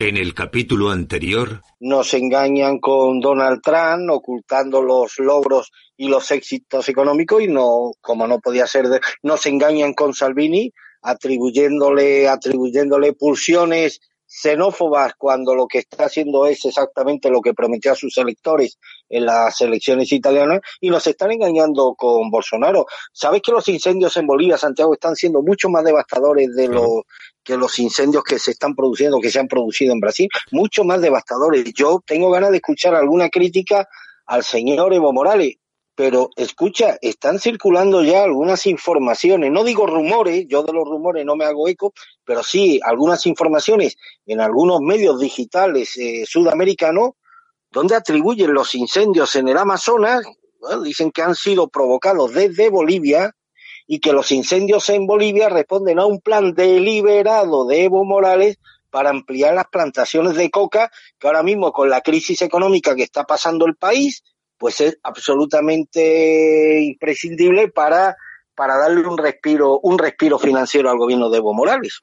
En el capítulo anterior. Nos engañan con Donald Trump, ocultando los logros y los éxitos económicos, y no, como no podía ser, nos engañan con Salvini, atribuyéndole, atribuyéndole pulsiones xenófobas cuando lo que está haciendo es exactamente lo que prometió a sus electores en las elecciones italianas y nos están engañando con Bolsonaro. ¿Sabes que los incendios en Bolivia, Santiago, están siendo mucho más devastadores de los que los incendios que se están produciendo, que se han producido en Brasil? Mucho más devastadores. Yo tengo ganas de escuchar alguna crítica al señor Evo Morales pero escucha, están circulando ya algunas informaciones, no digo rumores, yo de los rumores no me hago eco, pero sí algunas informaciones en algunos medios digitales eh, sudamericanos donde atribuyen los incendios en el Amazonas, dicen que han sido provocados desde Bolivia y que los incendios en Bolivia responden a un plan deliberado de Evo Morales para ampliar las plantaciones de coca, que ahora mismo con la crisis económica que está pasando el país, pues es absolutamente imprescindible para, para darle un respiro, un respiro financiero al gobierno de Evo Morales.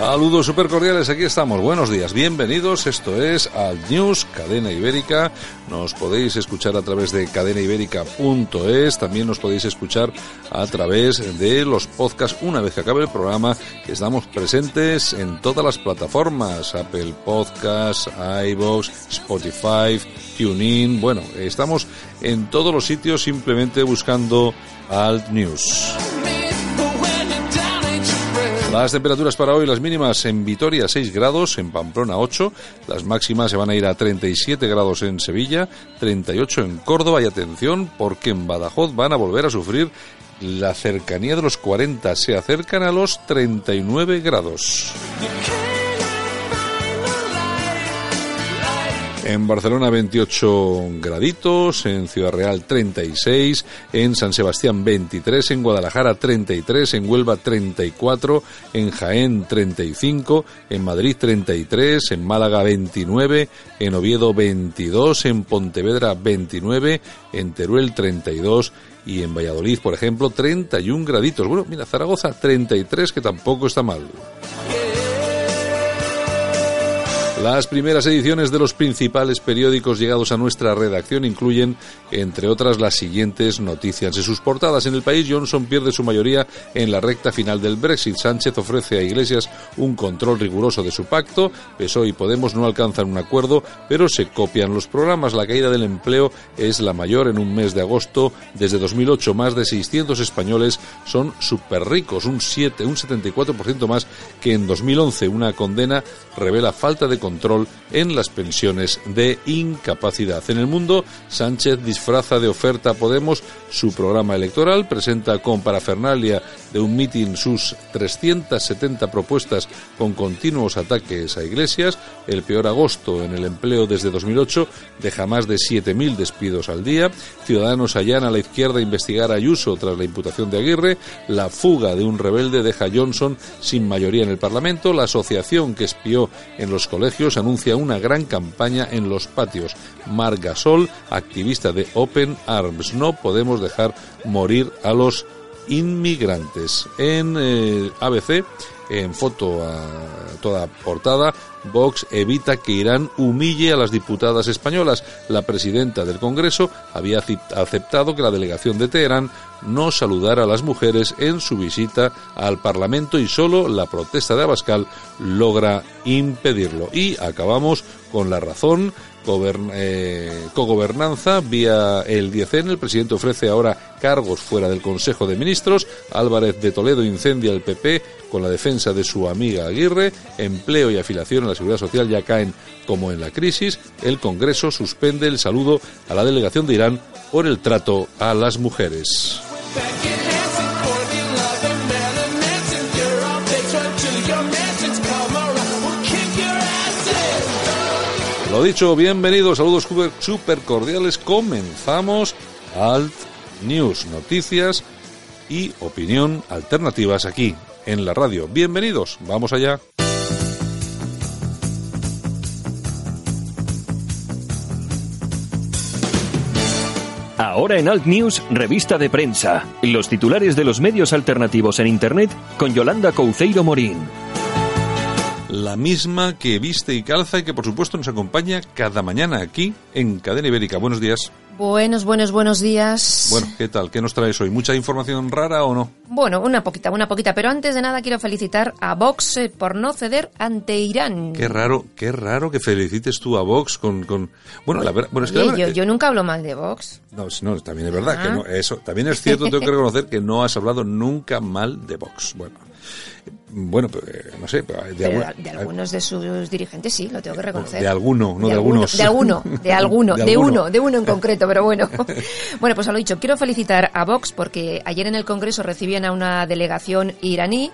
Saludos super cordiales, aquí estamos. Buenos días, bienvenidos. Esto es Alt News, cadena ibérica. Nos podéis escuchar a través de cadenaibérica.es. También nos podéis escuchar a través de los podcasts una vez que acabe el programa. Estamos presentes en todas las plataformas: Apple Podcasts, iBox, Spotify, TuneIn. Bueno, estamos en todos los sitios simplemente buscando Alt News. Las temperaturas para hoy, las mínimas en Vitoria 6 grados, en Pamplona 8, las máximas se van a ir a 37 grados en Sevilla, 38 en Córdoba. Y atención porque en Badajoz van a volver a sufrir la cercanía de los 40, se acercan a los 39 grados. En Barcelona 28 graditos, en Ciudad Real 36, en San Sebastián 23, en Guadalajara 33, en Huelva 34, en Jaén 35, en Madrid 33, en Málaga 29, en Oviedo 22, en Pontevedra 29, en Teruel 32 y en Valladolid, por ejemplo, 31 graditos. Bueno, mira, Zaragoza 33, que tampoco está mal. Las primeras ediciones de los principales periódicos llegados a nuestra redacción incluyen, entre otras, las siguientes noticias. En sus portadas en el país, Johnson pierde su mayoría en la recta final del Brexit. Sánchez ofrece a Iglesias un control riguroso de su pacto. PSOE y Podemos no alcanzan un acuerdo, pero se copian los programas. La caída del empleo es la mayor en un mes de agosto. Desde 2008, más de 600 españoles son súper ricos, un 7, un 74% más que en 2011. Una condena revela falta de control en las pensiones de incapacidad. En el mundo, Sánchez disfraza de oferta a Podemos su programa electoral, presenta con parafernalia de un mitin sus 370 propuestas con continuos ataques a iglesias, el peor agosto en el empleo desde 2008 deja más de 7.000 despidos al día, Ciudadanos allana a la izquierda investigar a Ayuso tras la imputación de Aguirre, la fuga de un rebelde deja a Johnson sin mayoría en el Parlamento, la asociación que espió en los colegios anuncia una gran campaña en los patios. Mar Gasol, activista de Open Arms, no podemos dejar morir a los inmigrantes. En eh, ABC, en foto a toda portada, Vox evita que Irán humille a las diputadas españolas. La presidenta del Congreso había aceptado que la delegación de Teherán no saludara a las mujeres en su visita al Parlamento y solo la protesta de Abascal logra impedirlo. Y acabamos con la razón, eh, cogobernanza vía el 10N. El presidente ofrece ahora cargos fuera del Consejo de Ministros. Álvarez de Toledo incendia el PP con la defensa de su amiga Aguirre. Empleo y afiliación a la Seguridad Social ya caen como en la crisis. El Congreso suspende el saludo a la delegación de Irán por el trato a las mujeres. Dicho, bienvenidos, saludos super cordiales. Comenzamos Alt News, noticias y opinión alternativas aquí en la radio. Bienvenidos, vamos allá. Ahora en Alt News, revista de prensa. Los titulares de los medios alternativos en Internet con Yolanda Couceiro Morín la misma que viste y calza y que por supuesto nos acompaña cada mañana aquí en Cadena Ibérica. Buenos días. Buenos, buenos, buenos días. Bueno, ¿qué tal? ¿Qué nos traes hoy? ¿Mucha información rara o no? Bueno, una poquita, una poquita. Pero antes de nada quiero felicitar a Vox eh, por no ceder ante Irán. Qué raro, qué raro que felicites tú a Vox con... con... Bueno, la verdad... Bueno, es que yo, nunca hablo mal de Vox. No, no también es verdad que ah. no, eso. También es cierto, tengo que reconocer que no has hablado nunca mal de Vox. Bueno, bueno, eh, no sé. De, algunos de sus dirigentes sí, lo tengo que reconocer. De alguno, no de, algunos. De alguno, de alguno, de, uno, de uno en concreto, pero bueno. bueno, pues a lo dicho, quiero felicitar a Vox porque ayer en el Congreso recibían a una delegación iraní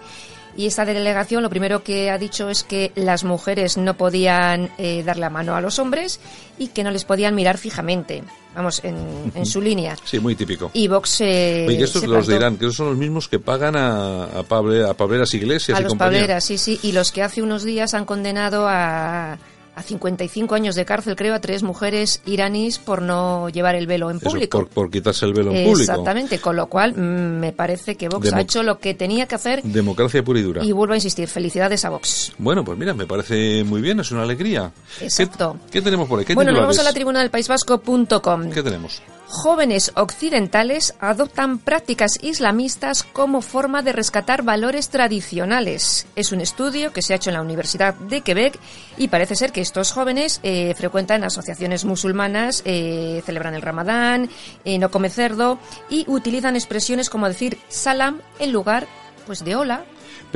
y esta delegación lo primero que ha dicho es que las mujeres no podían eh, dar la mano a los hombres y que no les podían mirar fijamente. Vamos, en, su línea. Sí, muy típico. Y Vox eh, Oye, que estos los dirán, que esos son los mismos que pagan a, a, Pable, a Pableras Iglesias a los Pableras, sí, sí. Y los que hace unos días han condenado a a 55 años de cárcel, creo, a tres mujeres iraníes por no llevar el velo en público. por, quitarse el velo en público. Exactamente, con lo cual mm, me parece que Vox ha hecho lo que tenía que hacer. Democracia pura y dura. Y vuelvo a insistir, felicidades a Vox. Bueno, pues mira, me parece muy bien, es una alegría. Exacto. ¿Qué, tenemos por ahí? bueno, nos vamos a la tribuna del País Vasco.com. ¿Qué tenemos? Jóvenes occidentales adoptan prácticas islamistas como forma de rescatar valores tradicionales. Es un estudio que se ha hecho en la Universidad de Quebec y parece ser que estos jóvenes eh, frecuentan asociaciones musulmanas, eh, celebran el ramadán, eh, no comen cerdo y utilizan expresiones como decir salam en lugar pues de hola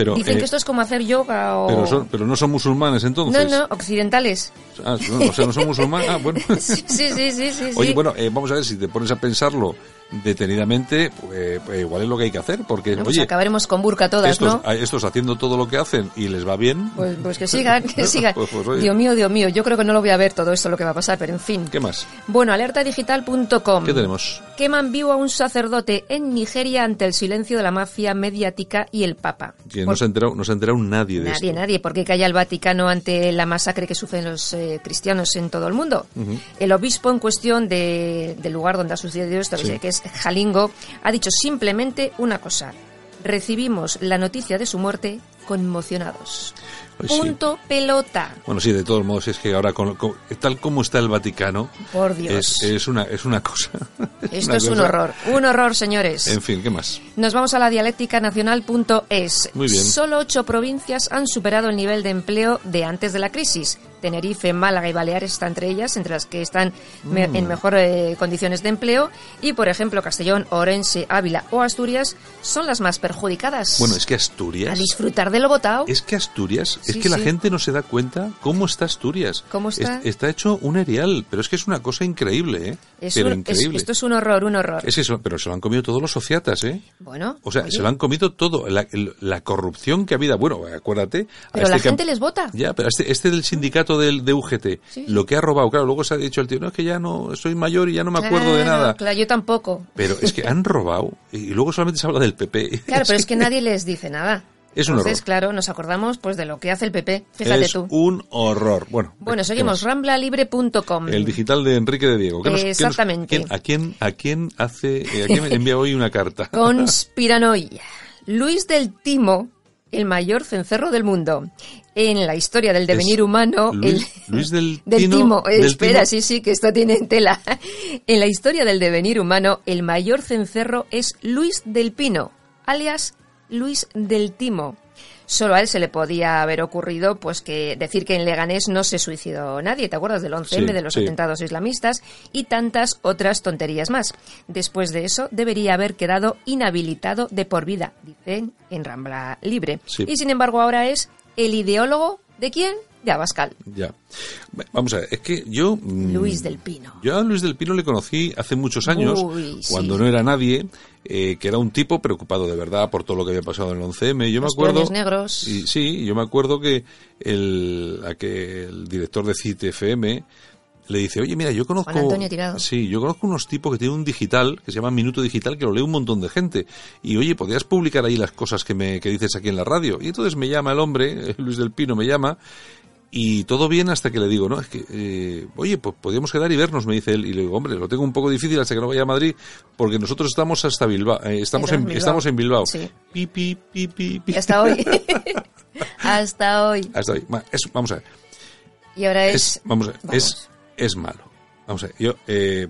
Dicen que esto es como hacer yoga o... Pero, no son musulmanes entonces. No, no, occidentales. Ah, o sea, no son musulmanes. Ah, bueno. sí, sí, sí, sí. Oye, bueno, vamos a ver si te pones a pensarlo detenidamente, pues, pues, igual es lo que hay que hacer, porque pues oye, acabaremos con burka todas, estos, ¿no? Estos haciendo todo lo que hacen y les va bien. Pues, pues que sigan, que sigan. Pues, Dios mío, Dios mío, yo creo que no lo voy a ver todo esto lo que va a pasar, pero en fin. ¿Qué más? Bueno, alertadigital.com. ¿Qué tenemos? Queman vivo a un sacerdote en Nigeria ante el silencio de la mafia mediática y el Papa. Que no se ha enterado, no se ha enterado nadie de Nadie, nadie, porque calla el Vaticano ante la masacre que sufren los eh, cristianos en todo el mundo. El obispo en cuestión de, del lugar donde ha sucedido esto, que es Jalingo, ha dicho simplemente una cosa. Recibimos la noticia de su muerte conmocionados. Pues Punto pelota. Bueno, sí, de todos modos es que ahora, tal como está el Vaticano, por Dios, es, una, es una cosa. Esto es un horror, un horror, señores. En fin, ¿qué más? Nos vamos a la dialéctica nacional.es. Muy bien. Solo ocho provincias han superado el nivel de empleo de antes de la crisis. Tenerife, Málaga y Baleares están entre ellas, entre las que están en mm. mejores eh, condiciones de empleo. Y, por ejemplo, Castellón, Orense, Ávila o Asturias son las más perjudicadas. Bueno, es que Asturias... A disfrutar de lo votado. Es que Asturias, es que la gente no se da cuenta cómo está Asturias. ¿Cómo está? está hecho un erial, pero es que es una cosa increíble, ¿eh? pero increíble. esto es un horror, un horror. Es pero se lo han comido todos los sociatas, ¿eh? Bueno. O sea, se lo han comido todo. La, corrupción que ha habido, bueno, acuérdate... Pero la este gente les vota. Ya, pero este, este del sindicato del, de UGT, lo que ha robado, claro, luego se ha dicho el tío, no, es que ya no, soy mayor y ya no me acuerdo de nada. Claro, yo tampoco. Pero es que han robado y luego solamente se habla del PP. Claro, pero es que nadie les dice nada. Es un Entonces, claro, nos acordamos pues de lo que hace el PP. Fíjate es tú. un horror. Bueno, bueno seguimos. Ramblalibre.com. El digital de Enrique de Diego. Exactamente. a, quién, ¿A quién hace, eh, a quién envía hoy una carta? Conspiranoia. Luis del Timo, el mayor cencerro del mundo. En la historia del devenir humano, Luis, del, Timo, espera, sí, sí, que esto tiene tela. En la historia del devenir humano, el mayor cencerro es Luis del Pino, alias Luis del Timo. Solo a él se le podía haber ocurrido pues que decir que en Leganés no se suicidó nadie, ¿te acuerdas del 11M, Sí, de los sí. atentados islamistas y tantas otras tonterías más? Después de eso debería haber quedado inhabilitado de por vida, dicen en Rambla Libre. Sí. Y sin embargo ahora es el ideólogo de quién? De Abascal, Ya. Vamos a ver, es que yo... mm, Luis del Pino. Yo a Luis del Pino le conocí hace muchos años, Uy, sí. cuando no era nadie, eh, que era un tipo preocupado de verdad por todo lo que había pasado en el 11M. Yo Los me acuerdo... negros. Y, sí, yo me acuerdo que el, a que el director de CITFM le dice, oye, mira, yo conozco... Antonio Tirado. Sí, yo conozco unos tipos que tienen un digital, que se llama Minuto Digital, que lo lee un montón de gente. Y, oye, ¿podrías publicar ahí las cosas que, me, que dices aquí en la radio? Y entonces me llama el hombre, Luis del Pino me llama, y todo bien hasta que le digo, no, es que, eh, oye, pues podríamos quedar y vernos, me dice él. Y le digo, hombre, lo tengo un poco difícil hasta que no vaya a Madrid, porque nosotros estamos hasta Bilbao, eh, estamos, en Bilbao. estamos en Bilbao. Sí. Pi, pi, pi, pi, pi. Y hasta hoy. hasta hoy. Hasta es- vamos a ver. Y ahora es... Es, vamos a ver, Vamos. es, es malo. Vamos a ver, yo, eh,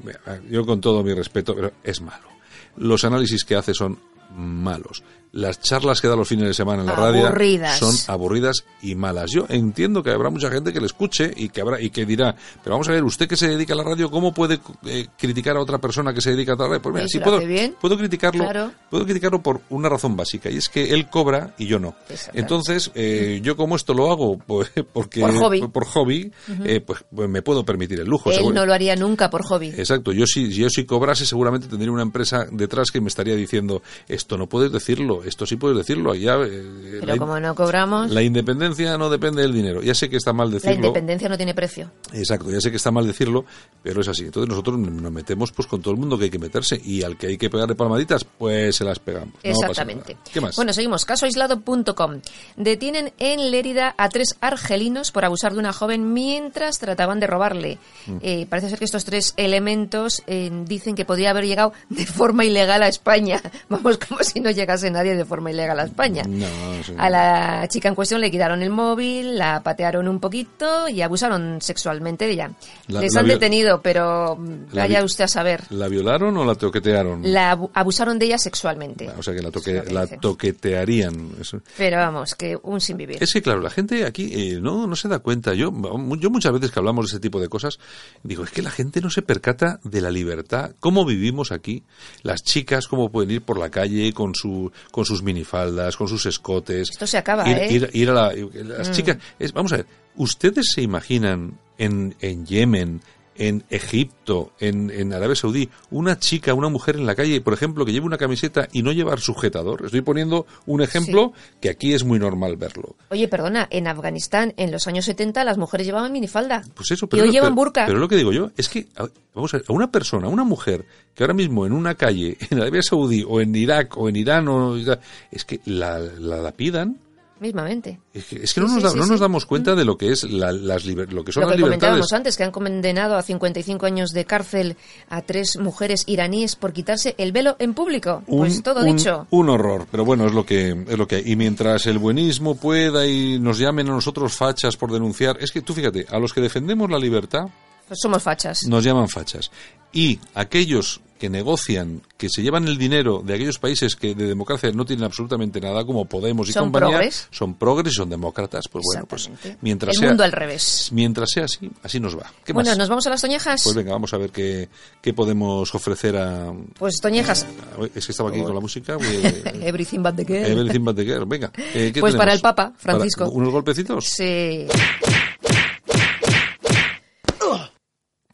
yo con todo mi respeto, pero es malo. Los análisis que hace son malos. Las charlas que da los fines de semana en la radio son aburridas y malas. Yo entiendo que habrá mucha gente que le escuche y que habrá y que dirá, pero vamos a ver, usted que se dedica a la radio, ¿cómo puede eh, criticar a otra persona que se dedica a la radio? Pues mira, Sí, sí puedo, bien. puedo criticarlo, Claro. puedo criticarlo por una razón básica y es que él cobra y yo no. Entonces, eh, yo como esto lo hago pues, porque Por hobby. por hobby, eh, pues, pues me puedo permitir el lujo. Él no lo haría nunca por hobby. Exacto, yo si, yo si cobrase seguramente tendría una empresa detrás que me estaría diciendo esto no puedes decirlo, esto sí puedes decirlo. Ya, eh, Pero la, como no cobramos, la independencia no depende del dinero. Ya sé que está mal la decirlo. independencia no tiene precio. Exacto, ya sé que está mal decirlo, pero es así. Entonces nosotros nos metemos pues con todo el mundo que hay que meterse y al que hay que pegarle palmaditas, pues se las pegamos. No Exactamente. nada. ¿Qué más? Bueno, seguimos. Casoaislado.com. Detienen en Lérida a tres argelinos por abusar de una joven mientras trataban de robarle. Mm. Eh, parece ser que estos tres elementos eh, dicen que podría haber llegado de forma ilegal a España. Vamos, como si no llegase nadie de forma ilegal a España. No, sí. A la chica en cuestión le quitaron el móvil, la patearon un poquito y abusaron sexualmente de ella. La- Les la han detenido, pero vaya usted a saber. ¿La violaron o la toquetearon? La abu- abusaron de ella sexualmente. O sea que la, toque, que la toquetearían. Eso. Pero vamos, que un sin vivir. Es que, claro, la gente aquí eh, no, no se da cuenta. Yo, yo muchas veces que hablamos de ese tipo de cosas, digo, es que la gente no se percata de la libertad, cómo vivimos aquí. Las chicas, cómo pueden ir por la calle con, su, con sus minifaldas, con sus escotes. Esto se acaba, ir, ¿eh? ir- ir a la, las chicas. es- vamos a ver, ¿ustedes se imaginan en, en Yemen, en Egipto, en, en Arabia Saudí, una chica, una mujer en la calle, por ejemplo, que lleve una camiseta y no llevar sujetador? Estoy poniendo un ejemplo que aquí es muy normal verlo. Oye, perdona, en Afganistán en los años 70 las mujeres llevaban minifalda. Pues eso, y pero, hoy pero- llevan burka. Pero lo que digo yo es que, vamos a ver, a una persona, a una mujer que ahora mismo en una calle, en Arabia Saudí, o en Irak, o en Irán, o, es que la, la lapidan. Mismamente. Es que, es que no, nos, da- sí, no nos damos cuenta de lo que es la- las lo que son Lo que las libertades. comentábamos antes, que han condenado a 55 años de cárcel a tres mujeres iraníes por quitarse el velo en público. pues todo un- dicho. Un horror, pero bueno, es lo que es lo que hay. Y mientras el buenismo pueda y nos llamen a nosotros fachas por denunciar, es que tú fíjate, a los que defendemos la libertad somos fachas. nos llaman fachas. Y aquellos que negocian, que se llevan el dinero de aquellos países que de democracia no tienen absolutamente nada, como Podemos y Son compañía, progres. son progres y son demócratas. Pues bueno, pues mientras el sea, mundo al revés. mientras sea así, así nos va. ¿Qué Bueno, más? ¿nos vamos a las toñejas? Pues venga, vamos a ver qué, qué podemos ofrecer a... Pues toñejas. a- Es que estaba aquí con la música. Everything but the girl. Everything but the girl. Venga. eh, ¿qué Pues para el Papa, ¿Para Francisco. ¿Unos golpecitos? Sí.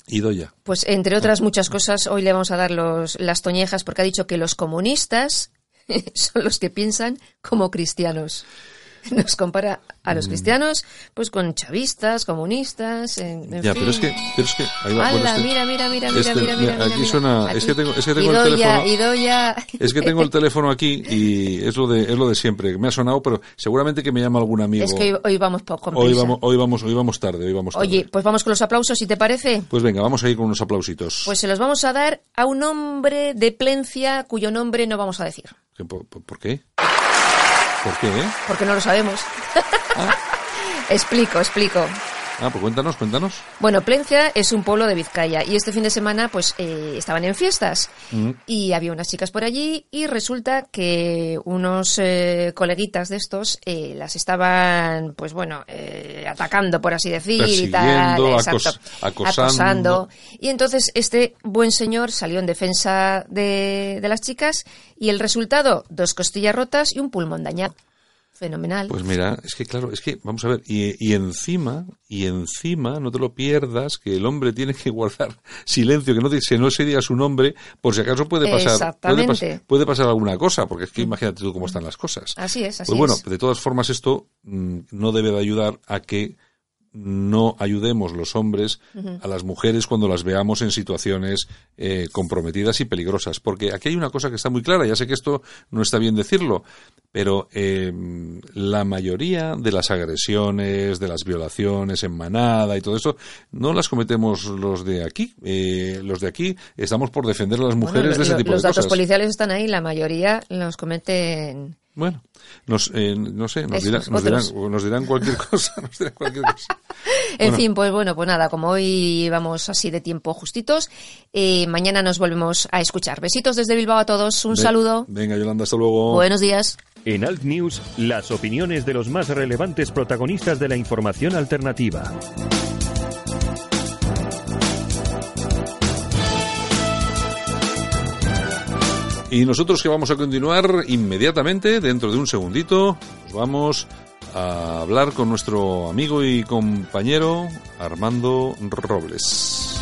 Y. Pues entre otras muchas cosas, hoy le vamos a dar los, las toñejas porque ha dicho que los comunistas son los que piensan como cristianos. Nos compara a Mm. los cristianos pues con chavistas, comunistas, en, en Ya, fin. pero es que, pero es que ahí va, bueno, este- mira, mira, mira, mira, este- mira, mira, mira, aquí mira. suena- es que tengo- es que tengo el Idoia, teléfono- Idoia. Es que tengo el teléfono aquí y es lo de es lo de siempre. Me ha sonado, pero seguramente que me llama algún amigo. Es que hoy, hoy vamos po- con hoy vamos, hoy vamos, hoy vamos tarde, hoy vamos tarde. Oye, pues vamos con los aplausos, si te parece. Pues venga, vamos a ir con unos aplausitos. Pues se los vamos a dar a un hombre de Plencia cuyo nombre no vamos a decir, ¿Qué- ¿Por, por- por qué? ¿Por qué? porque no lo sabemos. Ah. explico, explico. Ah, pues cuéntanos, cuéntanos. Bueno, Plencia es un pueblo de Vizcaya y este fin de semana pues eh, estaban en fiestas Mm. y había unas chicas por allí y resulta que unos eh, coleguitas de estos eh, las estaban pues bueno eh, atacando por así decir y tal, Persiguiendo, exacto, acos- acosando. y entonces este buen señor salió en defensa de, de las chicas y el resultado dos costillas rotas y un pulmón dañado. Fenomenal. Pues mira, es que claro, es que vamos a ver, y, y encima, y encima, no te lo pierdas, que el hombre tiene que guardar silencio, que no, te- que no se diga su nombre, por si acaso puede pasar, puede, pas- puede pasar alguna cosa, porque es que imagínate tú cómo están las cosas. Así es, así Pues bueno, es. de todas formas esto mm, no debe de ayudar a que no ayudemos los hombres a las mujeres cuando las veamos en situaciones eh, comprometidas y peligrosas. Porque aquí hay una cosa que está muy clara, ya sé que esto no está bien decirlo, pero eh, la mayoría de las agresiones, de las violaciones en manada y todo eso, no las cometemos los de aquí. Eh, los de aquí estamos por defender a las mujeres de ese lo- tipo los de datos cosas. policiales están ahí, la mayoría los cometen. Bueno, nos, eh, no sé, nos Esos, dirán, nos, dirán, otros. nos dirán cualquier cosa, nos dirán cualquier cosa. En Bueno. fin, pues bueno, pues nada, como hoy vamos así de tiempo justitos, eh, mañana nos volvemos a escuchar. Besitos desde Bilbao a todos, un Ve- saludo, Venga, Yolanda, hasta luego. buenos días. En Alt News, las opiniones de los más relevantes protagonistas de la información alternativa. Y nosotros que vamos a continuar inmediatamente, dentro de un segundito, nos vamos a hablar con nuestro amigo y compañero Armando Robles.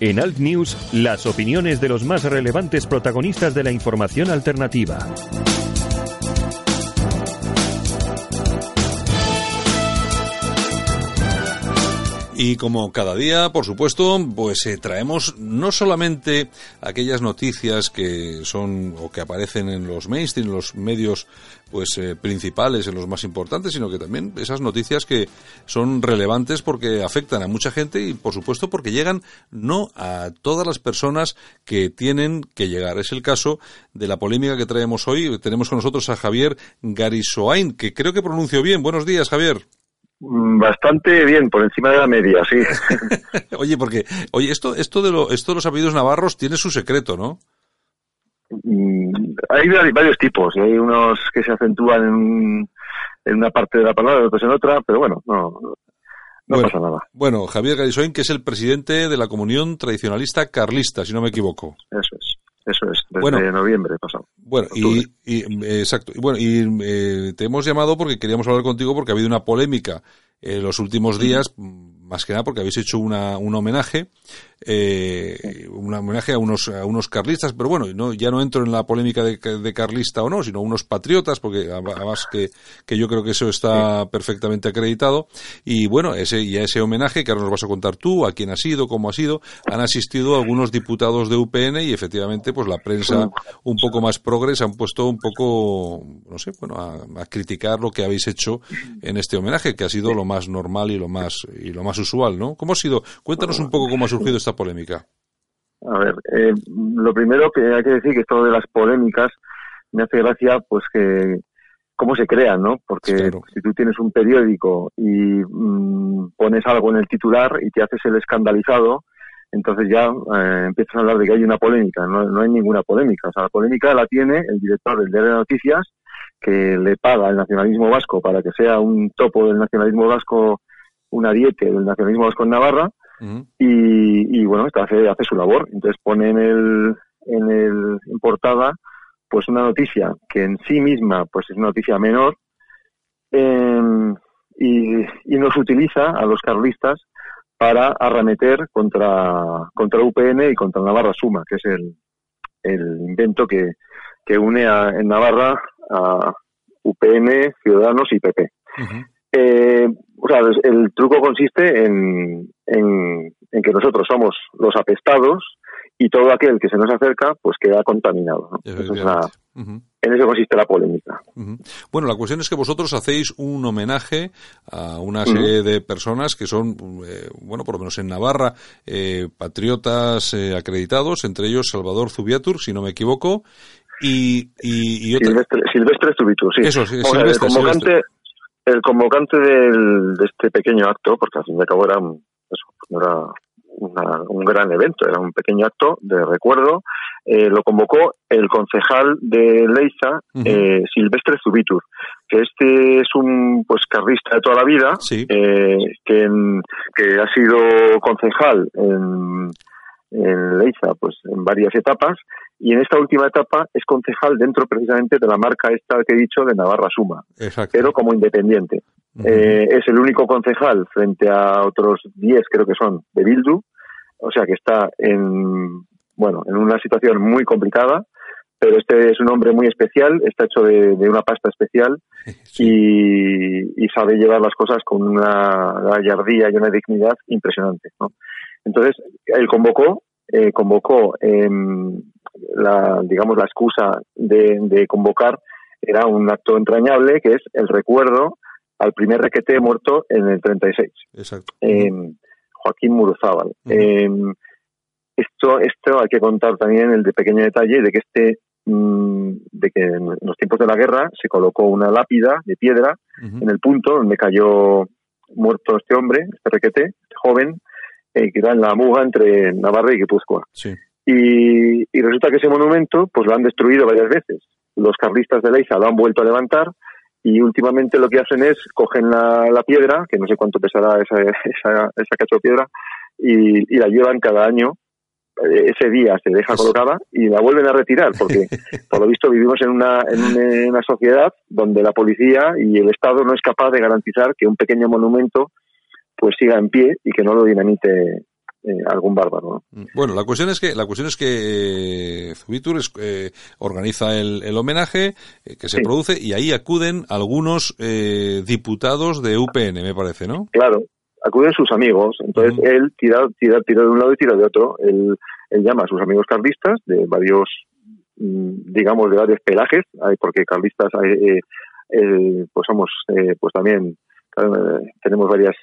En Alt News, las opiniones de los más relevantes protagonistas de la información alternativa. Y como cada día, por supuesto, pues eh, traemos no solamente aquellas noticias que son o que aparecen en los mainstream, en los medios pues eh, principales, en los más importantes, sino que también esas noticias que son relevantes porque afectan a mucha gente y por supuesto porque llegan no a todas las personas que tienen que llegar. Es el caso de la polémica que traemos hoy. Tenemos con nosotros a Javier Garisoain, que creo que pronuncio bien. Buenos días, Javier. Mm, Bastante bien, por encima de la media, sí. Oye, porque, oye, esto, esto de lo, esto de los apellidos navarros tiene su secreto, ¿no? Mm, Hay vari- varios tipos, y hay unos que se acentúan en, en una parte de la palabra, otros en otra, pero bueno, no, no Bueno. pasa nada. Bueno, Javier Garisoin, que es el presidente de la Comunión Tradicionalista Carlista, si no me equivoco. Eso es, eso es, desde Bueno. noviembre pasado. Bueno, y, Octubre. y, eh, exacto. Y bueno, y eh, te hemos llamado porque queríamos hablar contigo porque ha habido una polémica en los últimos días, más que nada porque habéis hecho una, un homenaje, eh, un homenaje a unos, a unos carlistas, pero bueno, no, ya no entro en la polémica de, de carlista o no, sino unos patriotas, porque además que, que yo creo que eso está perfectamente acreditado. Y bueno, ese, y a ese homenaje que ahora nos vas a contar tú, a quién ha sido, cómo ha sido, han asistido algunos diputados de UPN y efectivamente pues la prensa un poco más progres han puesto un poco, no sé, bueno, a, a criticar lo que habéis hecho en este homenaje, que ha sido lo más normal y lo más, y lo más usual, ¿no? ¿Cómo ha sido? Cuéntanos un poco cómo ha surgido esta polémica. A ver, eh, lo primero que hay que decir que esto de las polémicas me hace gracia, pues que cómo se crean, ¿no? Porque Claro. si tú tienes un periódico y mm, pones algo en el titular y te haces el escandalizado, entonces ya eh, empiezas a hablar de que hay una polémica. No, no hay ninguna polémica. O sea, la polémica la tiene el director del diario de noticias que le paga al nacionalismo vasco para que sea un topo del nacionalismo vasco, una diete del nacionalismo vasco en Navarra Ujú. y, y, bueno, esta hace, hace su labor. Entonces pone en el, en el, en portada pues una noticia que en sí misma pues es una noticia menor em, y, y nos utiliza a los carlistas para arremeter contra, contra UPN y contra Navarra Suma, que es el, el invento que, que une a, en Navarra a UPN, Ciudadanos y PP. Eh, o sea, el, el truco consiste en, en, en que nosotros somos los apestados y todo aquel que se nos acerca pues queda contaminado. ¿no? Es. Ujú. en eso consiste la polémica. Ujú. Bueno, la cuestión es que vosotros hacéis un homenaje a una serie de personas que son, eh, bueno, por lo menos en Navarra, eh, patriotas eh, acreditados, entre ellos Salvador Zubiatur, si no me equivoco, Y, y, Silvestre, Silvestre sí. Eso, sí, el convocante, el convocante del, de este pequeño acto, porque al fin y al cabo era, eso, un gran evento, era un pequeño acto de recuerdo. Eh, lo convocó el concejal de Leiza, eh, Silvestre Zubitur, que este es un pues carrista de toda la vida, eh, que, que ha sido concejal en, en Leiza pues en varias etapas y en esta última etapa es concejal dentro precisamente de la marca esta que he dicho de Navarra Suma, pero como independiente. Eh, es el único concejal frente a otros 10, creo que son, de Bildu, o sea que está en, bueno, en una situación muy complicada, pero este es un hombre muy especial, está hecho de, una pasta especial y, sabe llevar las cosas con una gallardía y una dignidad impresionante. ¿no? Entonces, él convocó, eh, convocó, em, la, digamos, la excusa de, convocar era un acto entrañable que es el recuerdo al primer requete muerto en el 36. Exacto. Em, Joaquín Muruzábal. Em, esto, esto hay que contar también el de pequeño detalle de que este mm, de que en los tiempos de la guerra se colocó una lápida de piedra en el punto donde cayó muerto este hombre, este requete, este joven, eh, que en la muga entre Navarra y Guipúzcoa. Y, y, resulta que ese monumento pues lo han destruido varias veces. Los carlistas de Leiza lo han vuelto a levantar y últimamente lo que hacen es cogen la, la piedra, que no sé cuánto pesará esa, esa, esa cacho de piedra, y, y la llevan cada año eh, ese día se deja colocada y la vuelven a retirar porque por lo visto vivimos en una, en una sociedad donde la policía y el Estado no es capaz de garantizar que un pequeño monumento pues siga en pie y que no lo dinamite eh, algún bárbaro. Mm, bueno, la cuestión es que la cuestión es que eh, Zubitur eh, organiza el, el homenaje que se produce y ahí acuden algunos diputados de UPN, me parece, ¿no? Claro, acuden sus amigos. Entonces él tira, tira, tira de un lado y tira de otro. Él, él llama a sus amigos carlistas de varios, mm, digamos, de varios pelajes, porque carlistas hay, pues somos, pues también tenemos varias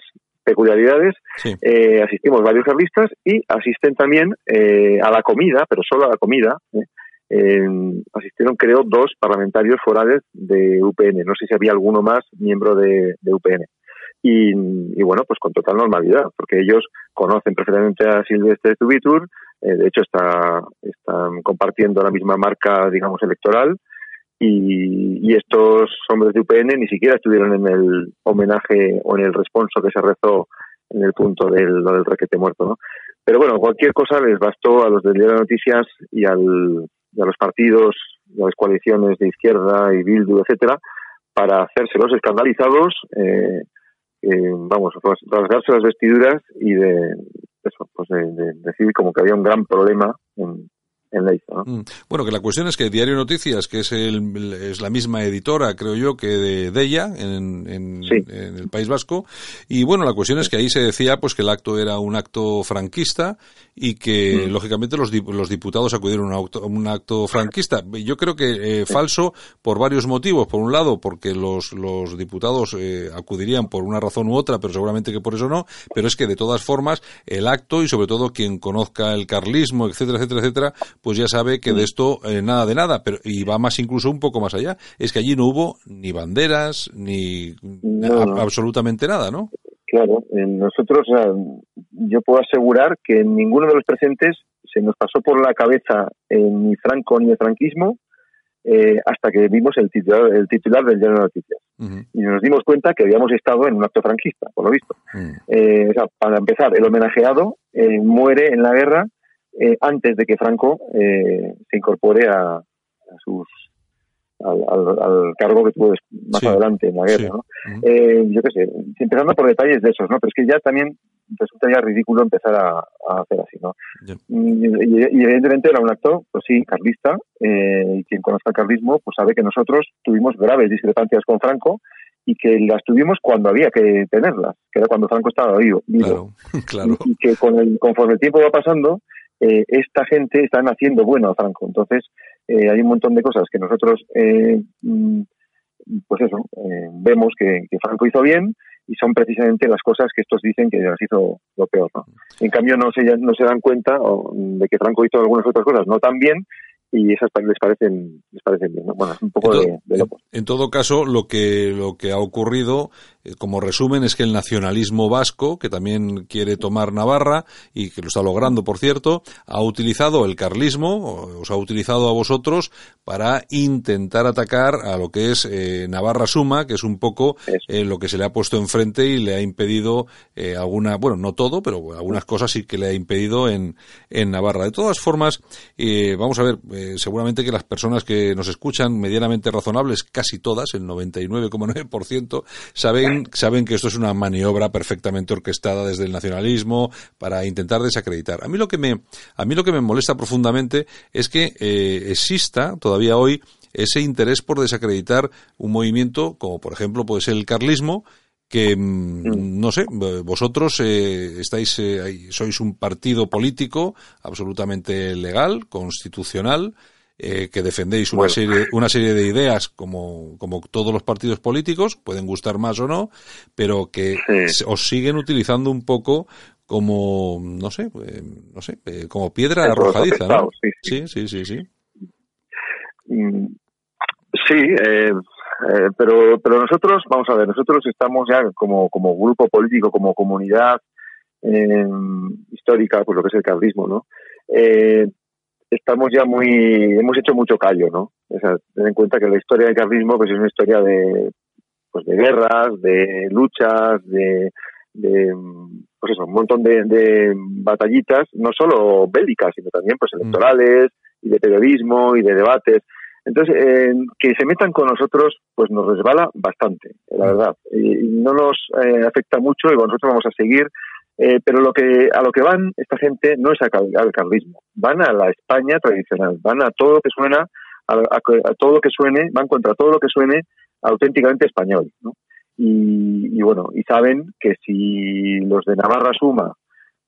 peculiaridades. Eh, asistimos varios carlistas y asisten también eh, a la comida, pero solo a la comida. ¿eh? asistieron, creo, dos parlamentarios forales de UPN. No sé si había alguno más miembro de, UPN. Y, bueno, pues con total normalidad, porque ellos conocen perfectamente a Silvestre Zubitur, de hecho está, están compartiendo la misma marca, digamos, electoral, y, estos hombres de UPN ni siquiera estuvieron en el homenaje o en el responso que se rezó en el punto del, del requete muerto, ¿no? Pero bueno, cualquier cosa les bastó a los del Diario de Noticias y, al, a los partidos, y a las coaliciones de izquierda y Bildu, etcétera, para hacerse los escandalizados, eh, eh, vamos, rasgarse las vestiduras y de, eso, pues de, decir como que había un gran problema en, Mm. Bueno, que la cuestión es que Diario Noticias, que es, el, es la misma editora, creo yo, que de, de ella en, en, el País Vasco, y bueno, la cuestión es que ahí se decía pues que el acto era un acto franquista y que mm. lógicamente los, los diputados acudieron a un acto, franquista. Yo creo que eh, falso por varios motivos. Por un lado, porque los, los diputados eh, acudirían por una razón u otra, pero seguramente que por eso no, pero es que de todas formas el acto y sobre todo quien conozca el carlismo, etcétera, etcétera, etcétera, pues ya sabe que de esto eh, nada de nada, pero y va más incluso un poco más allá. Es que allí no hubo ni banderas, ni absolutamente nada, ¿no? Claro, nosotros, yo puedo asegurar que ninguno de los presentes se nos pasó por la cabeza ni Franco ni el franquismo eh, hasta que vimos el titular, el titular del Diario de Noticias. Y nos dimos cuenta que habíamos estado en un acto franquista, por lo visto. Eh, o sea, para empezar, el homenajeado muere en la guerra eh, antes de que Franco eh, se incorpore a, sus al, cargo que tuvo más adelante en la guerra, ¿no? eh, yo qué sé, empezando por detalles de esos, ¿no? Pero es que ya también resulta ya ridículo empezar a, hacer así, ¿no? Y, evidentemente era un acto, pues sí, carlista, eh, y quien conozca el carlismo, pues sabe que nosotros tuvimos graves discrepancias con Franco y que las tuvimos cuando había que tenerlas, que era cuando Franco estaba vivo. Claro, claro. Y, que con el, conforme el tiempo va pasando, eh, esta gente está haciendo bueno a Franco. Entonces, eh, hay un montón de cosas que nosotros, eh, mm, pues eso, vemos que, Franco hizo bien y son precisamente las cosas que estos dicen que las hizo lo peor. En cambio, no se, no se dan cuenta de que Franco hizo algunas otras cosas no tan bien y esas les parecen les parecen bien bueno un poco de, en, todo caso lo que lo que ha ocurrido eh, como resumen es que el nacionalismo vasco que también quiere tomar Navarra y que lo está logrando por cierto ha utilizado el carlismo os ha utilizado a vosotros para intentar atacar a lo que es eh, Navarra Suma que es un poco eh, lo que se le ha puesto enfrente y le ha impedido alguna bueno no todo pero algunas cosas sí que le ha impedido en en Navarra. De todas formas vamos a ver eh, seguramente que las personas que nos escuchan, medianamente razonables, casi todas, el 99,9%, saben, saben que esto es una maniobra perfectamente orquestada desde el nacionalismo para intentar desacreditar. A mí lo que me, a mí lo que me molesta profundamente es que eh, exista todavía hoy ese interés por desacreditar un movimiento como por ejemplo puede ser el carlismo que mm, no sé, vosotros eh, estáis eh, sois un partido político absolutamente legal, constitucional, eh, que defendéis una serie una serie de ideas como como todos los partidos políticos, pueden gustar más o no, pero que os siguen utilizando un poco como no sé, no sé, como piedra arrojadiza, ¿no? Sí, sí, sí, sí. Sí, mm, eh, eh, pero, pero nosotros, vamos a ver, nosotros estamos ya como, como grupo político, como comunidad eh, histórica, pues lo que es el carlismo, ¿no? Eh, estamos ya muy, hemos hecho mucho callo, ¿no? O sea, ten en cuenta que la historia del carlismo pues es una historia de, pues de guerras, de luchas, de, de pues eso, un montón de, de batallitas, no solo bélicas, sino también pues mm. electorales y de periodismo y de debates. Entonces, eh, que se metan con nosotros, pues nos resbala bastante, la verdad. Y no nos eh, afecta mucho y nosotros vamos a seguir. Eh, pero lo que a lo que van esta gente no es al carlismo, van a la España tradicional, van a todo lo que suena, a, todo lo que suene, van contra todo lo que suene auténticamente español, ¿no? Y, y bueno, y saben que si los de Navarra Suma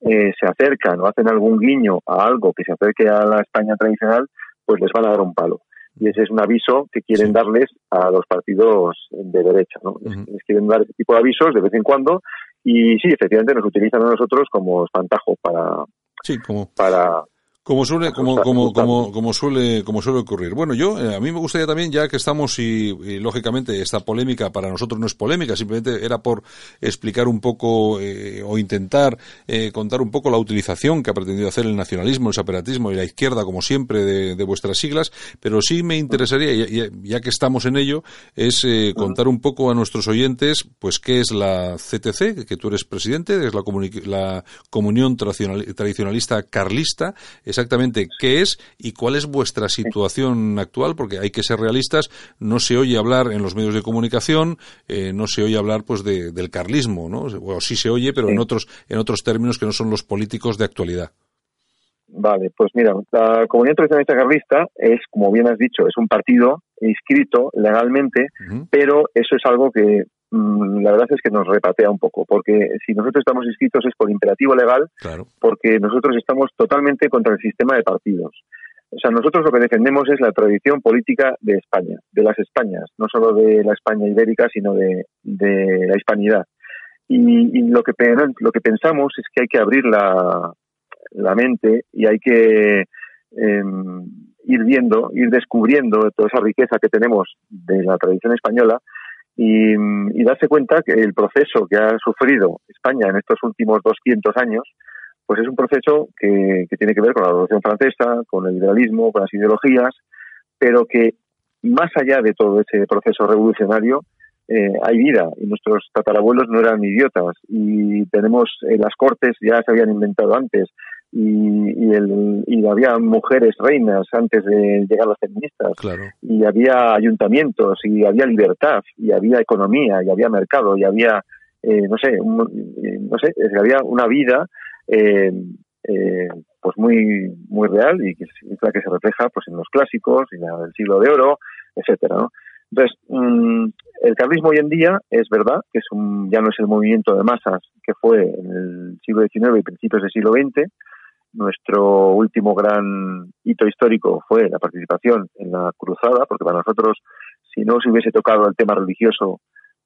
se acercan o hacen algún guiño a algo que se acerque a la España tradicional, pues les van a dar un palo y ese es un aviso que quieren darles a los partidos de derecha, ¿no? Les quieren dar ese tipo de avisos de vez en cuando y sí, efectivamente nos utilizan a nosotros como espantajo para, sí, como... para como suele, como, como, como, como suele, como suele ocurrir. Bueno, yo, eh, a mí me gustaría también, ya que estamos y, lógicamente esta polémica para nosotros no es polémica, simplemente era por explicar un poco eh, o intentar eh, contar un poco la utilización que ha pretendido hacer el nacionalismo, el separatismo y la izquierda, como siempre, de, vuestras siglas, pero sí me interesaría, ya, ya que estamos en ello, es contar un poco a nuestros oyentes, pues, qué es la CTC, que tú eres presidente, es la, la Comunión Tradicionalista Carlista, exactamente qué es y cuál es vuestra situación actual, porque hay que ser realistas, no se oye hablar en los medios de comunicación, eh, no se oye hablar pues de, del carlismo, ¿no? O sí se oye, pero en otros en otros términos que no son los políticos de actualidad. Vale, pues mira, la Comunidad Tradicionalista Carlista es, como bien has dicho, es un partido inscrito legalmente, pero eso es algo que la verdad es que nos repatea un poco, porque si nosotros estamos inscritos es por imperativo legal, porque nosotros estamos totalmente contra el sistema de partidos. O sea, nosotros lo que defendemos es la tradición política de España, de las Españas, no solo de la España ibérica, sino de, la hispanidad. Y, lo, que, lo que pensamos es que hay que abrir la, mente y hay que em, ir viendo, ir descubriendo toda esa riqueza que tenemos de la tradición española y, darse cuenta que el proceso que ha sufrido España en estos últimos 200 años, pues es un proceso que, tiene que ver con la Revolución Francesa, con el liberalismo, con las ideologías, pero que más allá de todo ese proceso revolucionario, eh, hay vida. Y nuestros tatarabuelos no eran idiotas. Y tenemos eh, las cortes ya se habían inventado antes y, el, y había mujeres reinas antes de llegar las feministas y había ayuntamientos y había libertad y había economía y había mercado y había eh, no sé eh, no sé había una vida eh, pues muy muy real y que es la que se refleja pues en los clásicos y en el siglo de oro etcétera ¿no? entonces mm, el carlismo hoy en día es verdad que es un, ya no es el movimiento de masas que fue en el siglo XIX y principios del siglo XX nuestro último gran hito histórico fue la participación en la cruzada, porque para nosotros, si no se hubiese tocado el tema religioso,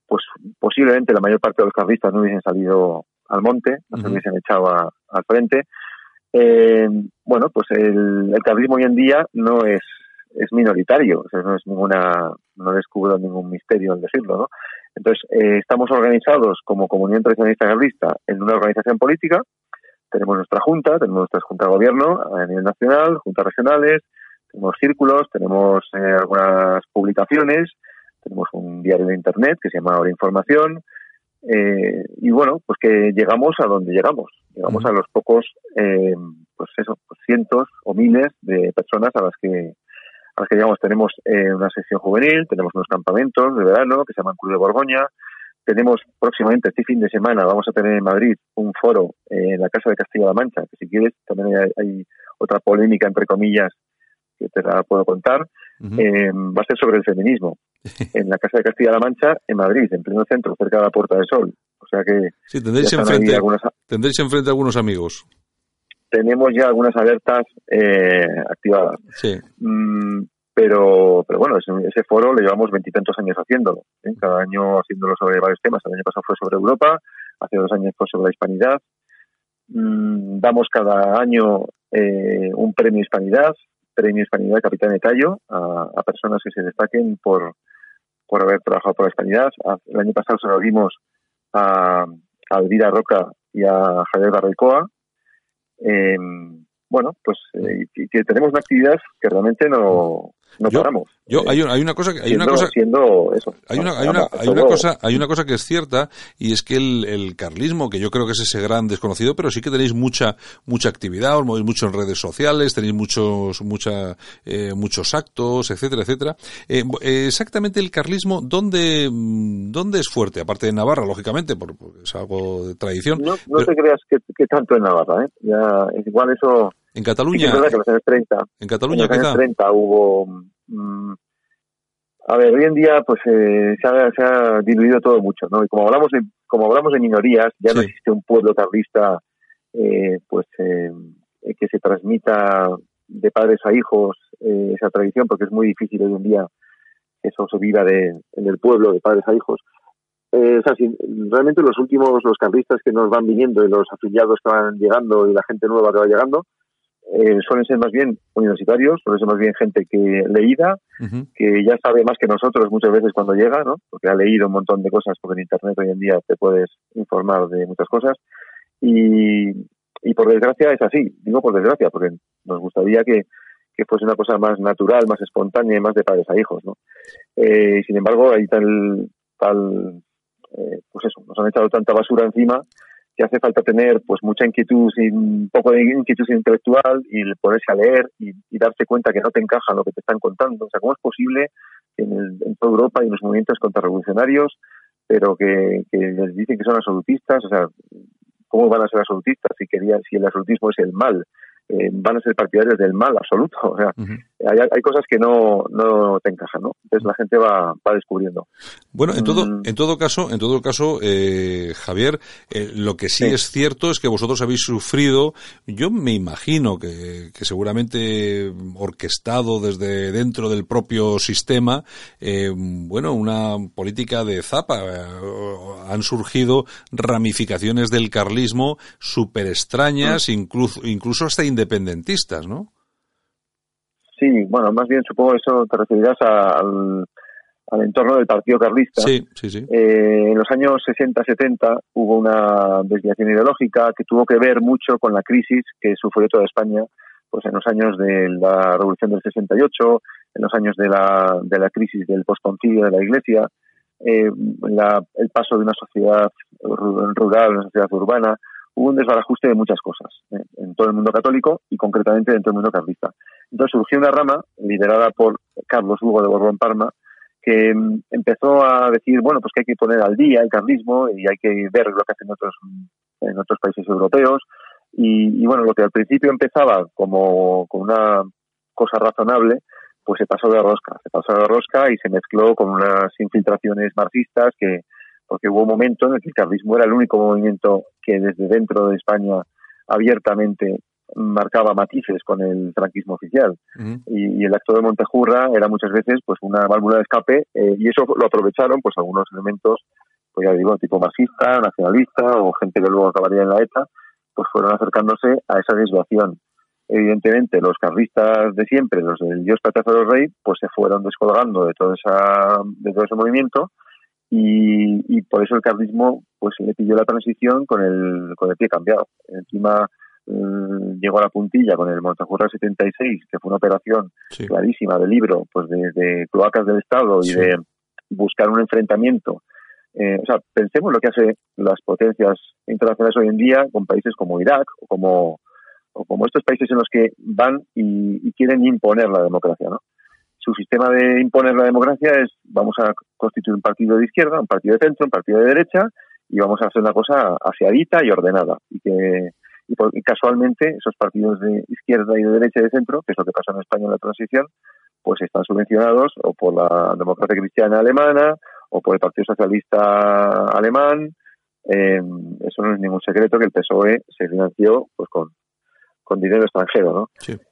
pues posiblemente la mayor parte de los carlistas no hubiesen salido al monte, no se hubiesen echado al frente. Eh, bueno, pues el, el carlismo hoy en día no es es minoritario, o sea, no es ninguna, no descubro ningún misterio en decirlo, ¿no? Entonces, eh, estamos organizados como Comunidad Tradicionalista Carlista en una organización política, tenemos nuestra junta, tenemos nuestra junta de gobierno a nivel nacional, juntas regionales, tenemos círculos, tenemos eh, algunas publicaciones, tenemos un diario de internet que se llama Ahora Información, eh, y bueno, pues que llegamos a donde llegamos, llegamos a los pocos, eh, pues eso, pues cientos o miles de personas a las que a las que llegamos. Tenemos eh, una sección juvenil, tenemos unos campamentos de verano que se llaman Club de Borgoña, tenemos próximamente, este fin de semana, vamos a tener en Madrid un foro en la Casa de Castilla-La Mancha, que si quieres también hay, otra polémica, entre comillas, que te la puedo contar. va a ser sobre el feminismo en la Casa de Castilla-La Mancha, en Madrid, en pleno centro, cerca de la Puerta del Sol. O sea que. Sí, tendréis enfrente, algunas... tendréis enfrente algunos amigos. Tenemos ya algunas alertas eh, activadas. Sí. Mm, pero, pero bueno, ese, foro le llevamos veintitantos años haciéndolo. ¿eh? Cada año haciéndolo sobre varios temas. El año pasado fue sobre Europa, hace dos años fue sobre la hispanidad. Mm, damos cada año eh, un premio Hispanidad, premio Hispanidad Capitán de Tallo, a, personas que se destaquen por, por haber trabajado por la hispanidad. El año pasado se lo dimos a, a Elvira Roca y a Javier Barrecoa. Eh, bueno, pues eh, que tenemos una actividad que realmente no, no paramos. Yo, hay, hay, una cosa que hay una cosa eso, hay una, hay una, hay una cosa hay una cosa que es cierta y es que el, el, carlismo que yo creo que es ese gran desconocido pero sí que tenéis mucha mucha actividad os movéis mucho en redes sociales tenéis muchos mucha eh, muchos actos etcétera etcétera eh, exactamente el carlismo dónde dónde es fuerte aparte de Navarra lógicamente porque es algo de tradición no, no te creas que, que, tanto en Navarra ¿eh? ya igual eso en Cataluña. que en los años 30. En Cataluña, en los años 30 hubo. Mm, a ver, hoy en día pues eh, se, ha, se, ha, diluido todo mucho, ¿no? Y como hablamos de, como hablamos de minorías, ya no existe un pueblo carlista eh, pues eh, que se transmita de padres a hijos eh, esa tradición, porque es muy difícil hoy en día que eso se viva de, en el pueblo de padres a hijos. Eh, o sea, si, realmente los últimos, los carlistas que nos van viniendo y los afiliados que van llegando y la gente nueva que va llegando, eh, suelen ser más bien universitarios, suelen ser más bien gente que leída, que ya sabe más que nosotros muchas veces cuando llega, ¿no? Porque ha leído un montón de cosas, porque en Internet hoy en día te puedes informar de muchas cosas. Y, y por desgracia es así, digo por desgracia, porque nos gustaría que, que fuese una cosa más natural, más espontánea y más de padres a hijos, ¿no? Eh, sin embargo, hay tal, tal eh, pues eso, nos han echado tanta basura encima que hace falta tener pues mucha inquietud un poco de inquietud intelectual y ponerse a leer y, darse cuenta que no te encaja lo que te están contando. O sea, ¿cómo es posible que en, toda Europa hay unos movimientos contrarrevolucionarios, pero que, les dicen que son absolutistas? O sea, ¿cómo van a ser absolutistas si, querían, si el absolutismo es el mal? Eh, van a ser partidarios del mal absoluto. O sea, hay, hay, cosas que no, no te encajan, ¿no? Entonces la gente va, va descubriendo. Bueno, en todo, mm. en todo caso, en todo caso, eh, Javier, eh, lo que sí, es cierto es que vosotros habéis sufrido, yo me imagino que, que seguramente orquestado desde dentro del propio sistema, eh, bueno, una política de zapa. han surgido ramificaciones del carlismo súper extrañas, mm. incluso, incluso hasta independentistas, ¿no? Sí, bueno, más bien supongo eso te referirás al, al entorno del Partido Carlista. Sí, sí, sí. Eh, en los años 60-70 hubo una desviación ideológica que tuvo que ver mucho con la crisis que sufrió toda España pues en los años de la Revolución del 68, en los años de la, de la crisis del postconcilio de la Iglesia, eh, el paso de una sociedad rural a una sociedad urbana, hubo un desbarajuste de muchas cosas eh, en todo el mundo católico y concretamente dentro del mundo carlista. Entonces surgió una rama liderada por Carlos Hugo de Borbón Parma que mm, empezó a decir, bueno, pues que hay que poner al día el carlismo y hay que ver lo que hacen otros, en otros países europeos. Y, bueno, lo que al principio empezaba como con una cosa razonable, pues se pasó de rosca, se pasó de rosca y se mezcló con unas infiltraciones marxistas que, porque hubo un momento en el que el carlismo era el único movimiento que desde dentro de España abiertamente marcaba matices con el franquismo oficial. Y, el acto de Montejurra era muchas veces pues una válvula de escape eh, y eso lo aprovecharon pues algunos elementos pues ya digo tipo marxista nacionalista o gente que luego acabaría en la ETA pues fueron acercándose a esa desviación. Evidentemente los carlistas de siempre, los del Dios Patáforo Rey, pues se fueron descolgando de todo esa, de todo ese movimiento y, por eso el carlismo pues se le pilló la transición con el, con el pie cambiado. Encima llegó a la puntilla con el Montajurra 76, que fue una operación clarísima de libro, pues de, cloacas del Estado y de buscar un enfrentamiento. Eh, o sea, pensemos lo que hacen las potencias internacionales hoy en día con países como Irak o como, o como estos países en los que van y, y quieren imponer la democracia, ¿no? su sistema de imponer la democracia es vamos a constituir un partido de izquierda, un partido de centro, un partido de derecha y vamos a hacer una cosa aseadita y ordenada y que y, casualmente esos partidos de izquierda y de derecha y de centro, que es lo que pasó en España en la transición, pues están subvencionados o por la democracia cristiana alemana o por el Partido Socialista alemán. Eh, eso no es ningún secreto que el PSOE se financió pues con, con dinero extranjero, ¿no?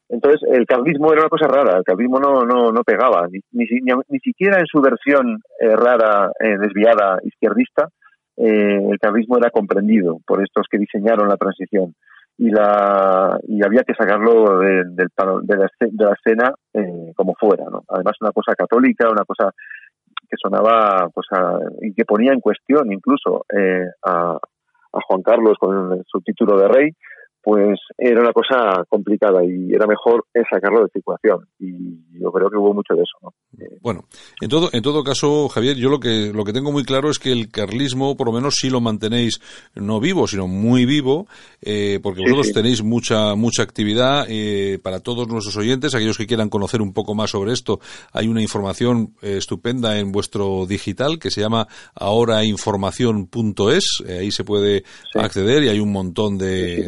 Entonces, el carlismo era una cosa rara, el carlismo no, no, no pegaba, ni, ni, ni siquiera en su versión eh, rara, eh, desviada, izquierdista, eh, el carlismo era comprendido por estos que diseñaron la transición y la y había que sacarlo de, de, la, de la escena como fuera, ¿no? Además, una cosa católica, una cosa que sonaba, pues, y que ponía en cuestión incluso a, a Juan Carlos con su título de rey, pues era una cosa complicada y era mejor sacarlo de circulación y yo creo que hubo mucho de eso. ¿no? Eh, bueno, en todo en todo caso, Javier, yo lo que lo que tengo muy claro es que el carlismo, por lo menos, sí lo mantenéis no vivo, sino muy vivo, eh, porque vosotros tenéis mucha mucha actividad eh, para todos nuestros oyentes, aquellos que quieran conocer un poco más sobre esto. Hay una información estupenda en vuestro digital que se llama ahorainformación.es, ahí se puede acceder y hay un montón de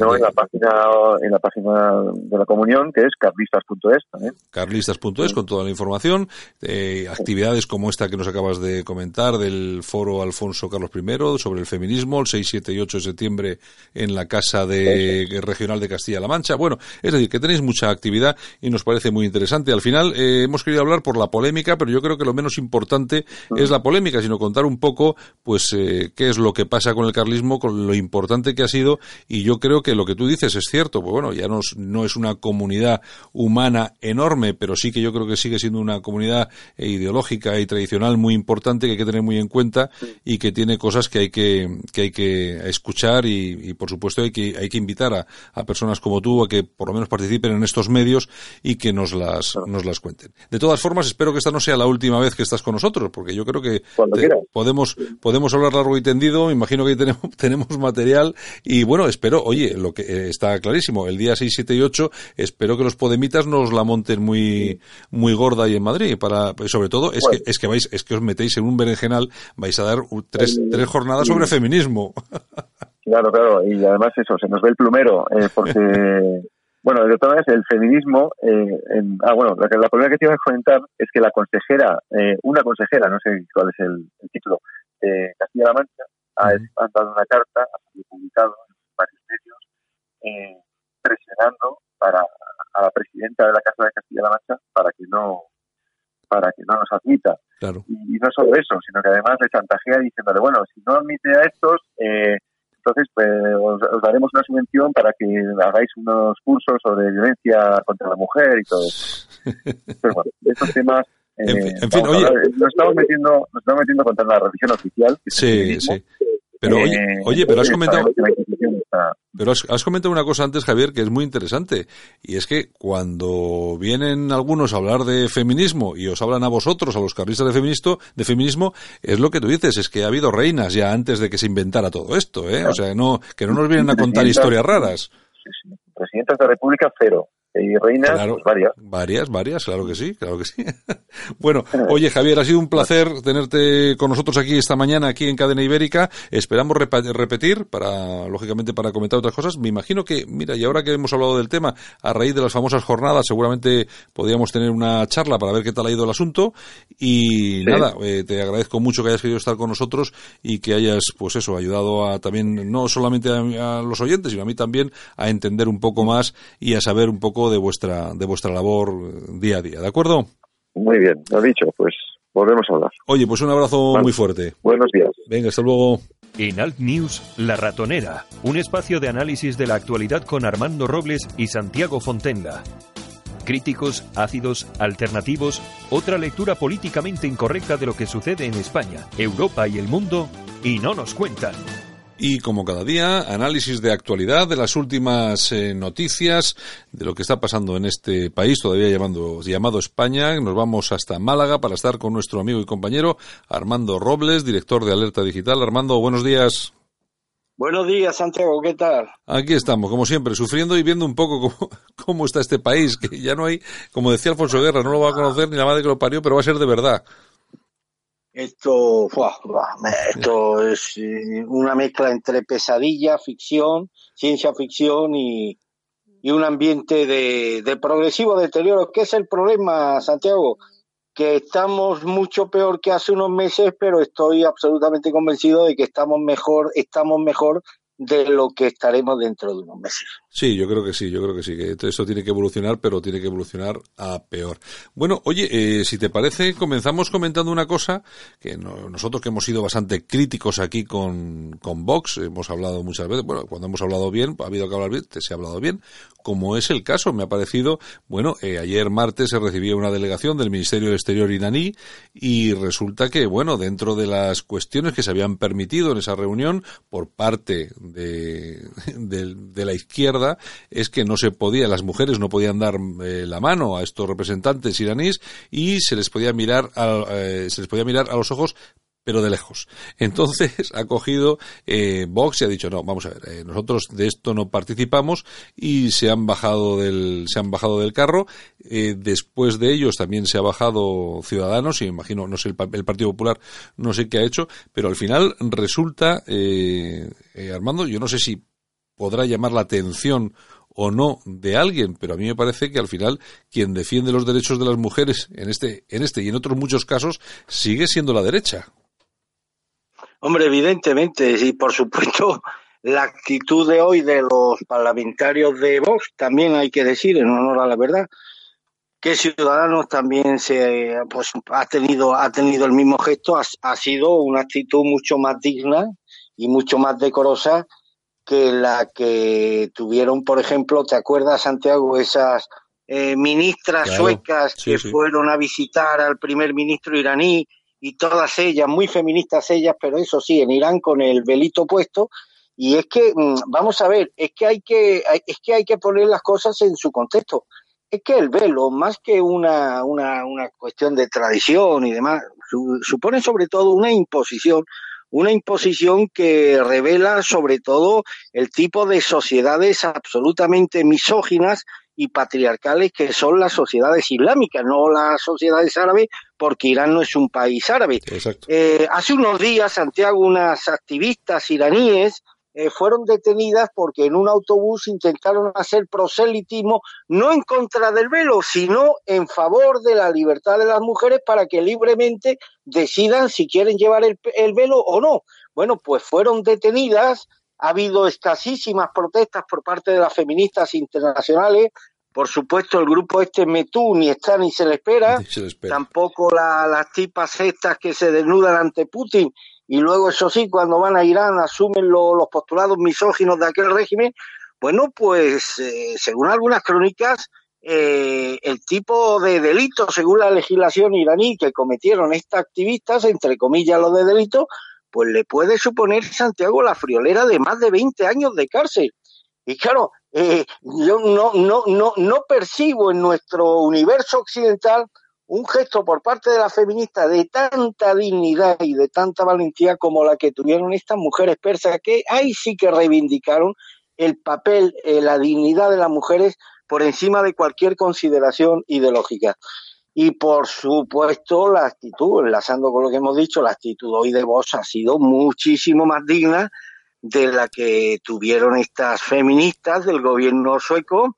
en la página de la comunión, que es carlistas.es también. Carlistas.es, con toda la información. Eh, actividades como esta que nos acabas de comentar del foro Alfonso Carlos I sobre el feminismo, el 6, 7 y 8 de septiembre en la Casa de, Regional de Castilla-La Mancha. Bueno, es decir, que tenéis mucha actividad y nos parece muy interesante. Al final eh, hemos querido hablar por la polémica, pero yo creo que lo menos importante es la polémica, sino contar un poco, pues, eh, qué es lo que pasa con el carlismo, con lo importante que ha sido, y yo creo que lo que tú dices es cierto, pues bueno, ya no, no es una comunidad humana enorme, pero sí que yo creo que sigue siendo una comunidad eh, ideológica y tradicional muy importante que hay que tener muy en cuenta y que tiene cosas que hay que, que hay que escuchar y, por supuesto hay que, hay que invitar a, a, personas como tú a que por lo menos participen en estos medios y que nos las, nos las cuenten. De todas formas, espero que esta no sea la última vez que estás con nosotros, porque yo creo que podemos, podemos hablar largo y tendido, me imagino que tenemos, tenemos material y bueno, espero, oye, lo que eh, está clarísimo. El día 6, 7 y 8 espero que los podemitas nos la monten muy muy gorda y en Madrid. Para, pues sobre todo es que es que vais es que os metéis en un berenjenal, vais a dar tres, tres jornadas sobre feminismo. Claro, claro, y además eso, se nos ve el plumero, eh, porque, bueno, de todas maneras, el feminismo, eh, ah, bueno, la, la, primera que te iba a comentar es que la consejera, eh, una consejera, no sé cuál es el, título, de Castilla-La Mancha, ha, ha, dado una carta, ha publicado en eh, presionando para a la presidenta de la Casa de Castilla-La Mancha para que no para que no nos admita. Y, no solo eso, sino que además le chantajea diciéndole, bueno, si no admite a estos, eh, entonces pues, os, daremos una subvención para que hagáis unos cursos sobre violencia contra la mujer y todo eso. Pero bueno, estos temas en, eh, fin, oye, nos estamos metiendo nos estamos metiendo contra la religión oficial sí sí pero oye, eh, oye, pero has comentado, pero has, comentado una cosa antes, Javier, que es muy interesante, y es que cuando vienen algunos a hablar de feminismo y os hablan a vosotros, a los carlistas de feminismo, de feminismo, es lo que tú dices, es que ha habido reinas ya antes de que se inventara todo esto, ¿eh? O sea, no, que no nos vienen a contar historias raras. Sí, sí. Presidentes de la República, cero y reinas, pues varias. Varias, varias, claro que sí, claro que sí. bueno, oye Javier, ha sido un placer tenerte con nosotros aquí esta mañana, aquí en Cadena Ibérica. Esperamos repetir, para, lógicamente, para comentar otras cosas. Me imagino que, mira, y ahora que hemos hablado del tema, a raíz de las famosas jornadas, seguramente podríamos tener una charla para ver qué tal ha ido el asunto. Y nada, eh, te agradezco mucho que hayas querido estar con nosotros y que hayas, pues eso, ayudado a también, no solamente a los oyentes, sino a mí también, a entender un poco más y a saber un poco de vuestra, de vuestra labor día a día, ¿de acuerdo? Muy bien, lo dicho, pues volvemos a hablar. Oye, pues un abrazo muy fuerte. Buenos días. Venga, hasta luego. En Alt News, La Ratonera, un espacio de análisis de la actualidad con Armando Robles y Santiago Fontenla. Críticos, ácidos, alternativos, otra lectura políticamente incorrecta de lo que sucede en España, Europa y el mundo, y no nos cuentan. Y como cada día, análisis de actualidad de las últimas eh, noticias de lo que está pasando en este país, todavía llamando, llamado España. Nos vamos hasta Málaga para estar con nuestro amigo y compañero Armando Robles, director de Alerta Digital. Armando, buenos días. Buenos días, Santiago, ¿qué tal? Aquí estamos, como siempre, sufriendo y viendo un poco cómo, cómo está este país, que ya no hay, como decía Alfonso Guerra, no lo va a conocer ni la madre que lo parió, pero va a ser de verdad. Esto, esto es eh, una mezcla entre pesadilla, ficción, ciencia ficción y, y un ambiente de, de, progresivo deterioro. ¿Qué es el problema, Santiago? Que estamos mucho peor que hace unos meses, pero estoy absolutamente convencido de que estamos mejor, estamos mejor de lo que estaremos dentro de unos meses. Sí, yo creo que sí, yo creo que sí, que eso tiene que evolucionar, pero tiene que evolucionar a peor. Bueno, oye, eh, si te parece, comenzamos comentando una cosa que nosotros que hemos sido bastante críticos aquí con, con Vox, hemos hablado muchas veces, bueno, cuando hemos hablado bien, ha habido que hablar bien, se ha hablado bien, como es el caso, me ha parecido, bueno, eh, ayer martes se recibió una delegación del Ministerio del Exterior iraní y resulta que, bueno, dentro de las cuestiones que se habían permitido en esa reunión por parte de, de la izquierda, es que no se podía, las mujeres no podían dar eh, la mano a estos representantes iraníes y se les podía mirar eh, se les podía mirar a los ojos pero de lejos. Entonces ha cogido eh, Vox y ha dicho no, vamos a ver, eh, nosotros de esto no participamos y se han bajado del se han bajado del carro. después de ellos también se ha bajado Ciudadanos y imagino no sé el, el, Partido Popular no sé qué ha hecho, pero al final resulta Armando, yo no sé si podrá llamar la atención o no de alguien, pero a mí me parece que al final quien defiende los derechos de las mujeres en este, en este y en otros muchos casos sigue siendo la derecha. Hombre, evidentemente, y por supuesto, la actitud de hoy de los parlamentarios de Vox también hay que decir, en honor a la verdad, que Ciudadanos también se pues ha tenido ha tenido el mismo gesto, ha, ha sido una actitud mucho más digna y mucho más decorosa que la que tuvieron, por ejemplo, ¿te acuerdas, Santiago, esas eh, ministras suecas que fueron a visitar al primer ministro iraní y todas ellas, muy feministas ellas, pero eso sí, en Irán con el velito puesto. Y es que, mm, vamos a ver, es que hay que, es que hay que poner las cosas en su contexto. Es que el velo, más que una, una, una cuestión de tradición y demás, supone sobre todo una imposición una imposición que revela sobre todo el tipo de sociedades absolutamente misóginas y patriarcales que son las sociedades islámicas, no las sociedades árabes, porque Irán no es un país árabe. Eh, hace unos días, Santiago, unas activistas iraníes eh, fueron detenidas porque en un autobús intentaron hacer proselitismo no en contra del velo, sino en favor de la libertad de las mujeres para que libremente decidan si quieren llevar el, el velo o no. Bueno, pues fueron detenidas, ha habido escasísimas protestas por parte de las feministas internacionales, por supuesto, el grupo este Metú ni está ni se le espera. Se le espera. Tampoco la, las tipas estas que se desnudan ante Putin y luego, eso sí, cuando van a Irán asumen lo, los postulados misóginos de aquel régimen, bueno, pues eh, según algunas crónicas, eh, el tipo de delito, según la legislación iraní, que cometieron estas activistas, entre comillas lo de delito, pues le puede suponer Santiago la friolera de más de 20 años de cárcel. Y claro, eh, yo no, no, no, no percibo en nuestro universo occidental un gesto por parte de la feminista de tanta dignidad y de tanta valentía como la que tuvieron estas mujeres persas, que ahí sí que reivindicaron el papel, eh, la dignidad de las mujeres por encima de cualquier consideración ideológica. Y por supuesto, la actitud, enlazando con lo que hemos dicho, la actitud hoy de vos ha sido muchísimo más digna de la que tuvieron estas feministas del gobierno sueco,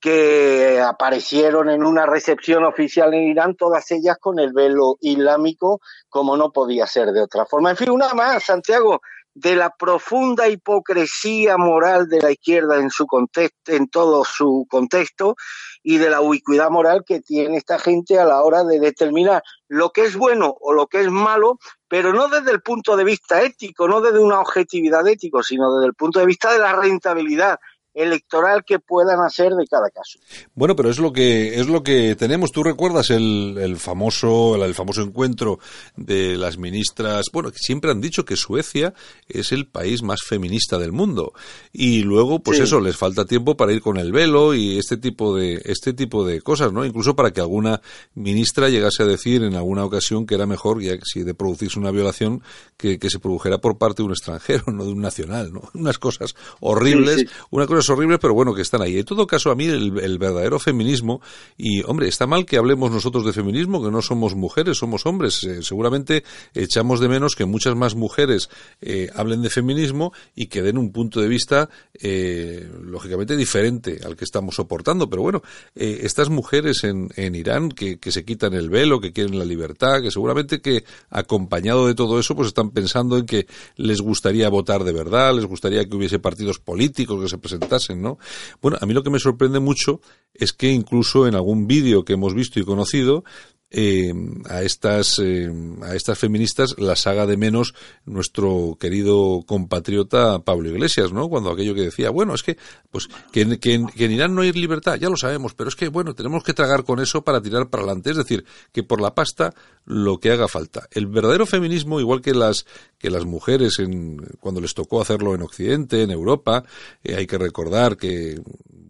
que aparecieron en una recepción oficial en Irán, todas ellas con el velo islámico, como no podía ser de otra forma. En fin, una más, Santiago, de la profunda hipocresía moral de la izquierda en su contexto, en todo su contexto, y de la ubicuidad moral que tiene esta gente a la hora de determinar lo que es bueno o lo que es malo pero no desde el punto de vista ético, no desde una objetividad ético, sino desde el punto de vista de la rentabilidad electoral que puedan hacer de cada caso. Bueno, pero es lo que es lo que tenemos. Tú recuerdas el, el famoso el, famoso encuentro de las ministras. Bueno, que siempre han dicho que Suecia es el país más feminista del mundo y luego, pues eso, les falta tiempo para ir con el velo y este tipo de este tipo de cosas, ¿no? Incluso para que alguna ministra llegase a decir en alguna ocasión que era mejor, ya si de producirse una violación, que, que se produjera por parte de un extranjero, no de un nacional, ¿no? Unas cosas horribles, una cosa horribles, pero bueno, que están ahí. En todo caso, a mí el, verdadero feminismo, y hombre, está mal que hablemos nosotros de feminismo, que no somos mujeres, somos hombres. Eh, seguramente echamos de menos que muchas más mujeres eh, hablen de feminismo y que den un punto de vista, eh, lógicamente, diferente al que estamos soportando. Pero bueno, estas mujeres en, en Irán que, que se quitan el velo, que quieren la libertad, que seguramente que acompañado de todo eso, pues están pensando en que les gustaría votar de verdad, les gustaría que hubiese partidos políticos que se presentaran ¿no? Bueno, a mí lo que me sorprende mucho es que incluso en algún vídeo que hemos visto y conocido, eh, a estas eh, a estas feministas las haga de menos nuestro querido compatriota Pablo Iglesias, ¿no? Cuando aquello que decía, bueno, es que pues que, que, en Irán no hay libertad, ya lo sabemos, pero es que bueno, tenemos que tragar con eso para tirar para adelante, es decir, que por la pasta lo que haga falta. El verdadero feminismo, igual que las que las mujeres en, cuando les tocó hacerlo en Occidente, en Europa, eh, hay que recordar que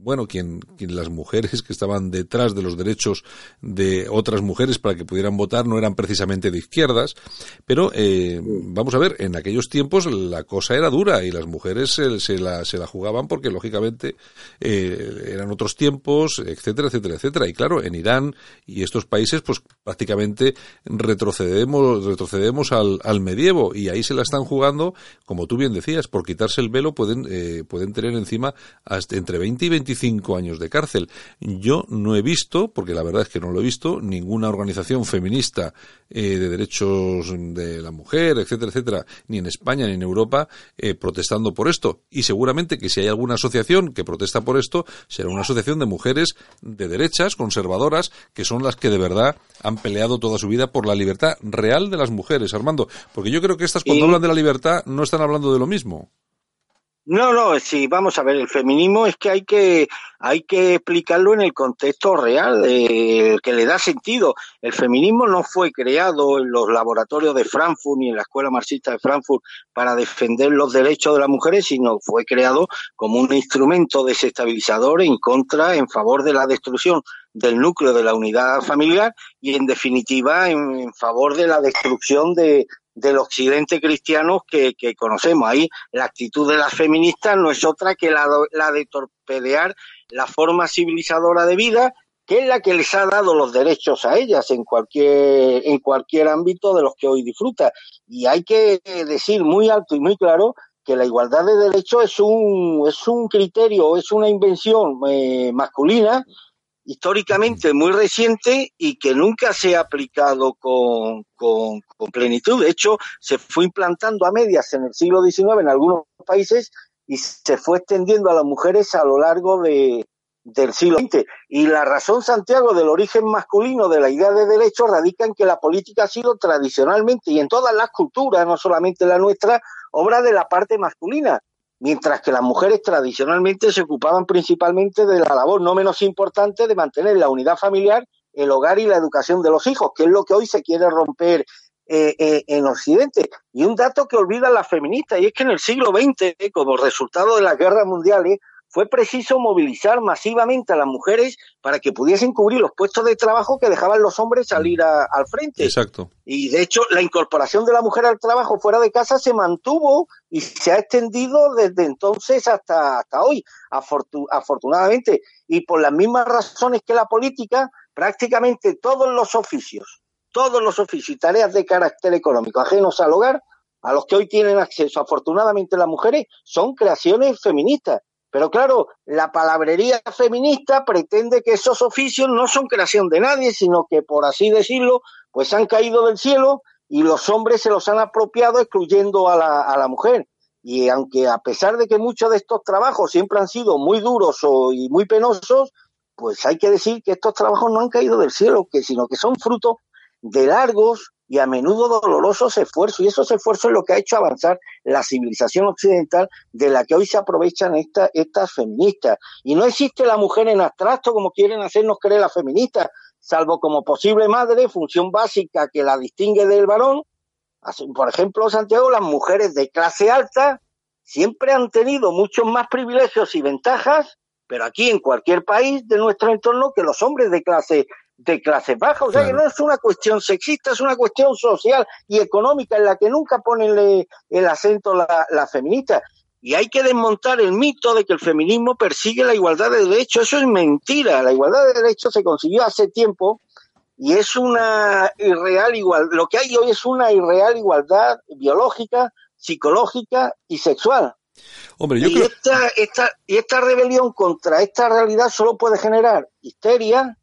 bueno, quien, quien las mujeres que estaban detrás de los derechos de otras mujeres para que pudieran votar no eran precisamente de izquierdas, pero eh, vamos a ver, en aquellos tiempos la cosa era dura y las mujeres se, la, se la jugaban porque lógicamente eh, eran otros tiempos, etcétera, etcétera, etcétera. Y claro, en Irán y estos países, pues prácticamente retrocedemos, retrocedemos al, al medievo y ahí se la están jugando, como tú bien decías, por quitarse el velo pueden, eh, pueden tener encima hasta entre 20 y 25 cinco años de cárcel. Yo no he visto, porque la verdad es que no lo he visto, ninguna organización feminista eh, de derechos de la mujer, etcétera, etcétera, ni en España ni en Europa, eh, protestando por esto. Y seguramente que si hay alguna asociación que protesta por esto, será una asociación de mujeres de derechas, conservadoras, que son las que de verdad han peleado toda su vida por la libertad real de las mujeres, Armando. Porque yo creo que estas cuando hablan de la libertad no están hablando de lo mismo. No, no, sí, vamos a ver, el feminismo es que hay que, hay que explicarlo en el contexto real, eh, que le da sentido. El feminismo no fue creado en los laboratorios de Frankfurt ni en la Escuela Marxista de Frankfurt para defender los derechos de las mujeres, sino fue creado como un instrumento desestabilizador en contra, en favor de la destrucción del núcleo de la unidad familiar y en definitiva en favor de la destrucción de, del occidente cristiano que, conocemos. Ahí la actitud de las feministas no es otra que la, la de torpedear la forma civilizadora de vida, que es la que les ha dado los derechos a ellas en cualquier, en cualquier ámbito de los que hoy disfruta. Y hay que decir muy alto y muy claro que la igualdad de derechos es un, es un criterio, es una invención eh, masculina históricamente muy reciente y que nunca se ha aplicado con, con, plenitud. De hecho, se fue implantando a medias en el siglo XIX en algunos países y se fue extendiendo a las mujeres a lo largo de, del siglo XX. Y la razón, Santiago, del origen masculino de la idea de derecho radica en que la política ha sido tradicionalmente y en todas las culturas, no solamente la nuestra, obra de la parte masculina mientras que las mujeres tradicionalmente se ocupaban principalmente de la labor no menos importante de mantener la unidad familiar, el hogar y la educación de los hijos, que es lo que hoy se quiere romper eh, eh, en Occidente. Y un dato que olvidan las feministas, y es que en el siglo XX, como resultado de las guerras mundiales, fue preciso movilizar masivamente a las mujeres para que pudiesen cubrir los puestos de trabajo que dejaban los hombres salir al frente. Exacto. Y de hecho, la incorporación de la mujer al trabajo fuera de casa se mantuvo y se ha extendido desde entonces hasta, hasta hoy, afortunadamente. Y por las mismas razones que la política, prácticamente todos los oficios, todos los oficios y tareas de carácter económico ajenos al hogar, a los que hoy tienen acceso afortunadamente las mujeres, son creaciones feministas pero claro, la palabrería feminista pretende que esos oficios no son creación de nadie, sino que, por así decirlo, pues han caído del cielo y los hombres se los han apropiado excluyendo a la, a la mujer. Y aunque a pesar de que muchos de estos trabajos siempre han sido muy duros y muy penosos, pues hay que decir que estos trabajos no han caído del cielo, sino que son fruto de largos y a menudo dolorosos esfuerzos. Y esos esfuerzos es lo que ha hecho avanzar la civilización occidental de la que hoy se aprovechan estas feministas. Y no existe la mujer en abstracto como quieren hacernos creer las feministas, salvo como posible madre, función básica que la distingue del varón. Por ejemplo, Santiago, las mujeres de clase alta siempre han tenido muchos más privilegios y ventajas, pero aquí en cualquier país de nuestro entorno que los hombres de clase de clase baja, o sea que no es una cuestión sexista, es una cuestión social y económica en la que nunca ponen el acento la, la feminista. Y hay que desmontar el mito de que el feminismo persigue la igualdad de derechos. Eso es mentira. La igualdad de derechos se consiguió hace tiempo y es una irreal igualdad. Lo que hay hoy es una irreal igualdad biológica, psicológica y sexual. Hombre, yo y, esta, esta, y esta rebelión contra esta realidad solo puede generar histeria,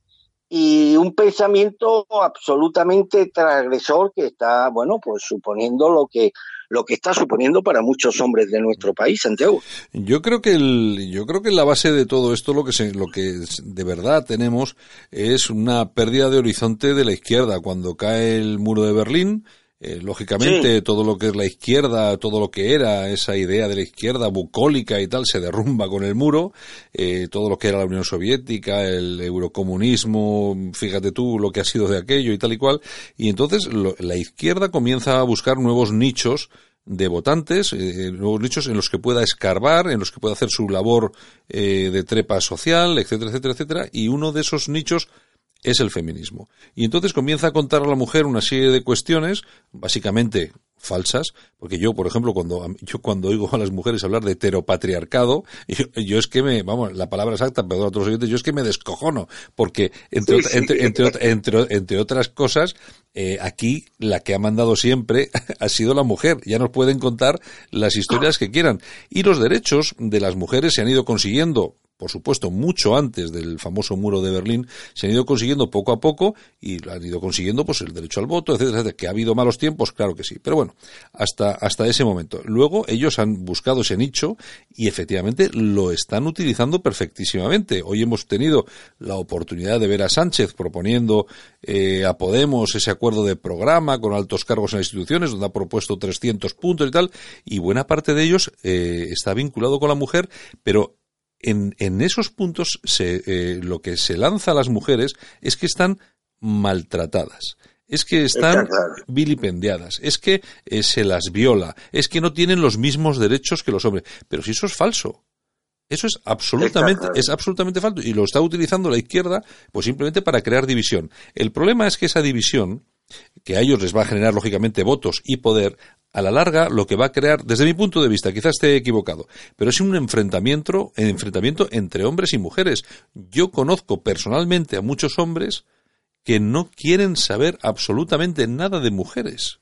y un pensamiento absolutamente transgresor que está, bueno, pues suponiendo lo que lo que está suponiendo para muchos hombres de nuestro país, Santiago. Yo creo que el, yo creo que la base de todo esto lo que se, lo que de verdad tenemos es una pérdida de horizonte de la izquierda cuando cae el muro de Berlín eh, lógicamente, todo lo que es la izquierda, todo lo que era esa idea de la izquierda bucólica y tal, se derrumba con el muro. Eh, todo lo que era la Unión Soviética, el eurocomunismo, fíjate tú lo que ha sido de aquello y tal y cual. Y entonces la izquierda comienza a buscar nuevos nichos de votantes, eh, nuevos nichos en los que pueda escarbar, en los que pueda hacer su labor de trepa social, etcétera, etcétera, etcétera. Y uno de esos nichos es el feminismo. Y entonces comienza a contar a la mujer una serie de cuestiones, básicamente falsas, porque yo, por ejemplo, cuando yo cuando oigo a las mujeres hablar de heteropatriarcado, yo, es que me, vamos, la palabra exacta, perdón a otros oyentes, yo es que me descojono, porque entre, entre, entre, entre, otras cosas, eh, aquí la que ha mandado siempre ha sido la mujer. Ya nos pueden contar las historias que quieran. Y los derechos de las mujeres se han ido consiguiendo por supuesto, mucho antes del famoso muro de Berlín, se han ido consiguiendo poco a poco y han ido consiguiendo pues el derecho al voto, etcétera, etcétera. Que ha habido malos tiempos, claro que sí. Pero bueno, hasta, hasta ese momento. Luego ellos han buscado ese nicho y efectivamente lo están utilizando perfectísimamente. Hoy hemos tenido la oportunidad de ver a Sánchez proponiendo eh, a Podemos ese acuerdo de programa con altos cargos en las instituciones, donde ha propuesto 300 puntos y tal, y buena parte de ellos eh, está vinculado con la mujer, pero en, en esos puntos se, eh, lo que se lanza a las mujeres es que están maltratadas es que están vilipendiadas, es que eh, se las viola, es que no tienen los mismos derechos que los hombres. Pero si eso es falso, eso es absolutamente, es absolutamente falso y lo está utilizando la izquierda pues simplemente para crear división. El problema es que esa división, que a ellos les va a generar lógicamente votos y poder, a la larga lo que va a crear, desde mi punto de vista, quizás esté equivocado, pero es un enfrentamiento, enfrentamiento entre hombres y mujeres. Yo conozco personalmente a muchos hombres que no quieren saber absolutamente nada de mujeres.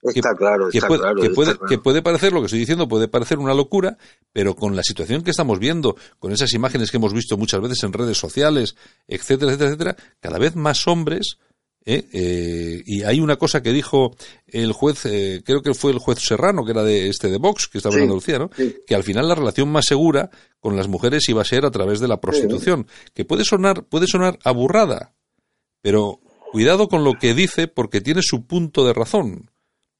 Está claro, que, puede, que, puede, que puede parecer, lo que estoy diciendo, puede parecer una locura, pero con la situación que estamos viendo, con esas imágenes que hemos visto muchas veces en redes sociales, etcétera, etcétera, etcétera, cada vez más hombres ¿eh? Eh, y hay una cosa que dijo el juez, eh, creo que fue el juez Serrano, que era de este de Vox, que estaba en Andalucía, ¿no? Que al final la relación más segura con las mujeres iba a ser a través de la prostitución, que puede sonar, puede sonar aburrada, pero cuidado con lo que dice porque tiene su punto de razón.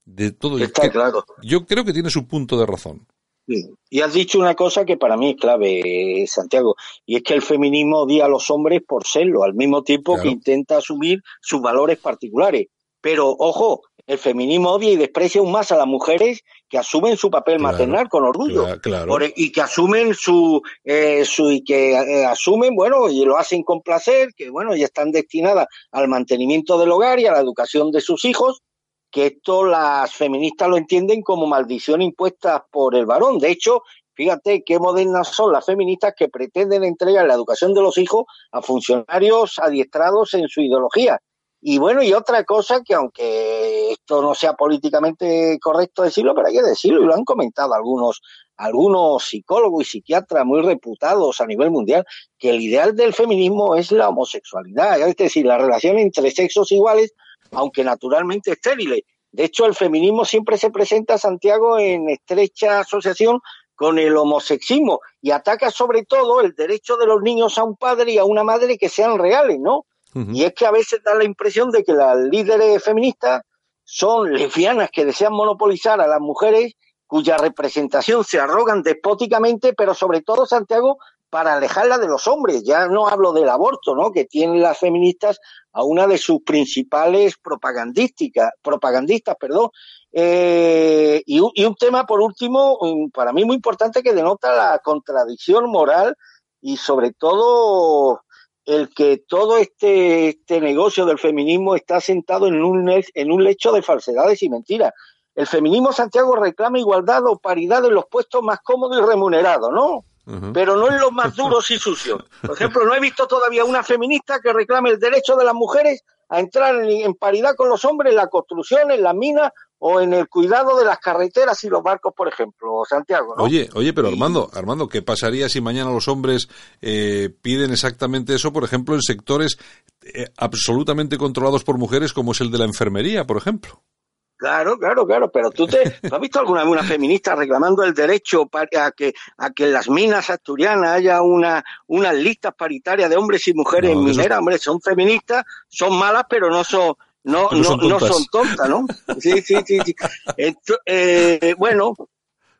De todo. Está claro. Yo creo que tiene su punto de razón. Y has dicho una cosa que para mí es clave, Santiago, y es que el feminismo odia a los hombres por serlo, al mismo tiempo que intenta asumir sus valores particulares. Pero, ojo, el feminismo odia y desprecia aún más a las mujeres que asumen su papel maternal con orgullo. e, y que asumen su, eh, su y que eh, asumen bueno y lo hacen con placer que bueno ya están destinadas al mantenimiento del hogar y a la educación de sus hijos que esto las feministas lo entienden como maldición impuesta por el varón. De hecho, fíjate qué modernas son las feministas que pretenden entregar la educación de los hijos a funcionarios adiestrados en su ideología. Y bueno, y otra cosa que aunque esto no sea políticamente correcto decirlo, pero hay que decirlo, y lo han comentado algunos, algunos psicólogos y psiquiatras muy reputados a nivel mundial, que el ideal del feminismo es la homosexualidad, es decir, la relación entre sexos iguales aunque naturalmente estériles. De hecho, el feminismo siempre se presenta, Santiago, en estrecha asociación con el homosexismo y ataca sobre todo el derecho de los niños a un padre y a una madre que sean reales, ¿no? Y es que a veces da la impresión de que las líderes feministas son lesbianas que desean monopolizar a las mujeres cuya representación se arrogan despóticamente, pero sobre todo, Santiago, para alejarla de los hombres. Ya no hablo del aborto, ¿no? Que tienen las feministas a una de sus principales propagandísticas, propagandistas, perdón. Eh, y, y, un tema, por último, para mí muy importante que denota la contradicción moral y sobre todo el que todo este, este negocio del feminismo está sentado en un, en un lecho de falsedades y mentiras. El feminismo Santiago reclama igualdad o paridad en los puestos más cómodos y remunerados, ¿no? Pero no en los más duros y sucios. Por ejemplo, no he visto todavía una feminista que reclame el derecho de las mujeres a entrar en, en paridad con los hombres en la construcción, en la mina o en el cuidado de las carreteras y los barcos, por ejemplo, Santiago. ¿no? Oye, oye, pero Armando, Armando, ¿qué pasaría si mañana los hombres eh, piden exactamente eso, por ejemplo, en sectores eh, absolutamente controlados por mujeres, como es el de la enfermería, por ejemplo? Claro, claro, claro, pero tú te has visto alguna vez una feminista reclamando el derecho para, a que a que en las minas asturianas haya una unas listas paritarias de hombres y mujeres no, mineras, hombre, son feministas, son malas, pero no son no, no, son no son tontas, ¿no? Sí, sí, sí. eh, bueno,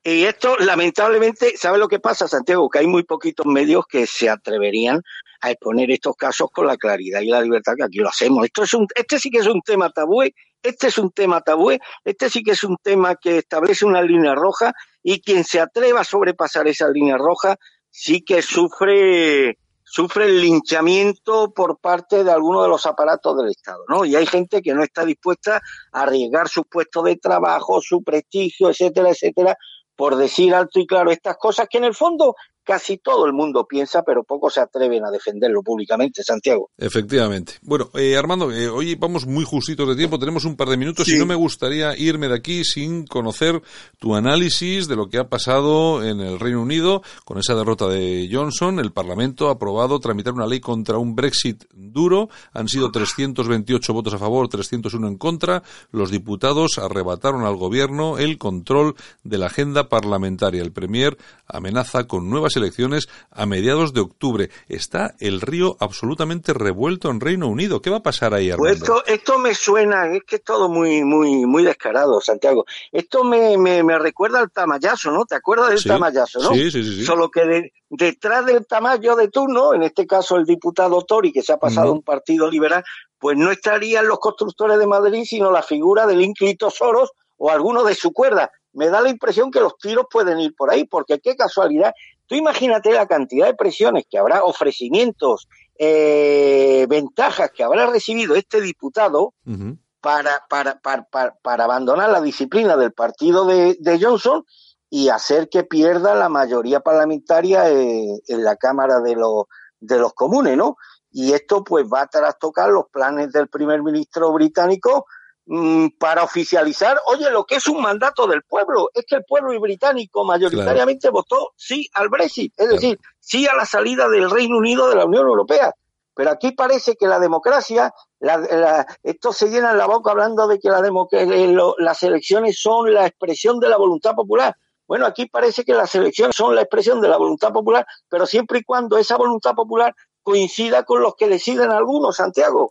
y esto, lamentablemente, ¿sabe lo que pasa, Santiago? Que hay muy poquitos medios que se atreverían a exponer estos casos con la claridad y la libertad que aquí lo hacemos. Esto es un, este sí que es un tema tabú, este es un tema tabú, este sí que es un tema que establece una línea roja y quien se atreva a sobrepasar esa línea roja sí que sufre sufre el linchamiento por parte de algunos de los aparatos del Estado, ¿no? Y hay gente que no está dispuesta a arriesgar su puesto de trabajo, su prestigio, etcétera, etcétera, por decir alto y claro estas cosas que en el fondo casi todo el mundo piensa, pero pocos se atreven a defenderlo públicamente, Santiago. Efectivamente. Bueno, eh, Armando, eh, hoy vamos muy justitos de tiempo, tenemos un par de minutos sí. y no me gustaría irme de aquí sin conocer tu análisis de lo que ha pasado en el Reino Unido con esa derrota de Johnson. El Parlamento ha aprobado tramitar una ley contra un Brexit duro. Han sido 328 votos a favor, 301 en contra. Los diputados arrebataron al gobierno el control de la agenda parlamentaria. El Premier amenaza con nuevas elecciones a mediados de octubre. Está el río absolutamente revuelto en Reino Unido. ¿Qué va a pasar ahí, Armando? Pues esto, esto me suena, es que es todo muy, muy, muy descarado, Santiago. Esto me, me, me recuerda al tamayazo, ¿no? ¿Te acuerdas del sí, tamayazo, no? Sí, sí, sí, sí. Solo que de, detrás del tamayo de turno, en este caso el diputado Tori, que se ha pasado a un partido liberal, pues no estarían los constructores de Madrid, sino la figura del ínclito Soros o alguno de su cuerda. Me da la impresión que los tiros pueden ir por ahí, porque qué casualidad. Tú imagínate la cantidad de presiones que habrá, ofrecimientos, eh, ventajas que habrá recibido este diputado uh -huh. para, para, para, para, abandonar la disciplina del partido de, de Johnson y hacer que pierda la mayoría parlamentaria eh, en la Cámara de los, de los Comunes, ¿no? Y esto pues va a trastocar los planes del primer ministro británico mmm, para oficializar, oye, lo que es un mandato del pueblo, es que el pueblo británico mayoritariamente claro. votó sí al Brexit, es claro. decir, sí a la salida del Reino Unido de la Unión Europea. Pero aquí parece que la democracia, la, la, estos se llenan la boca hablando de que la eh, lo, las elecciones son la expresión de la voluntad popular. Bueno, aquí parece que las elecciones son la expresión de la voluntad popular, pero siempre y cuando esa voluntad popular coincida con los que deciden algunos, Santiago.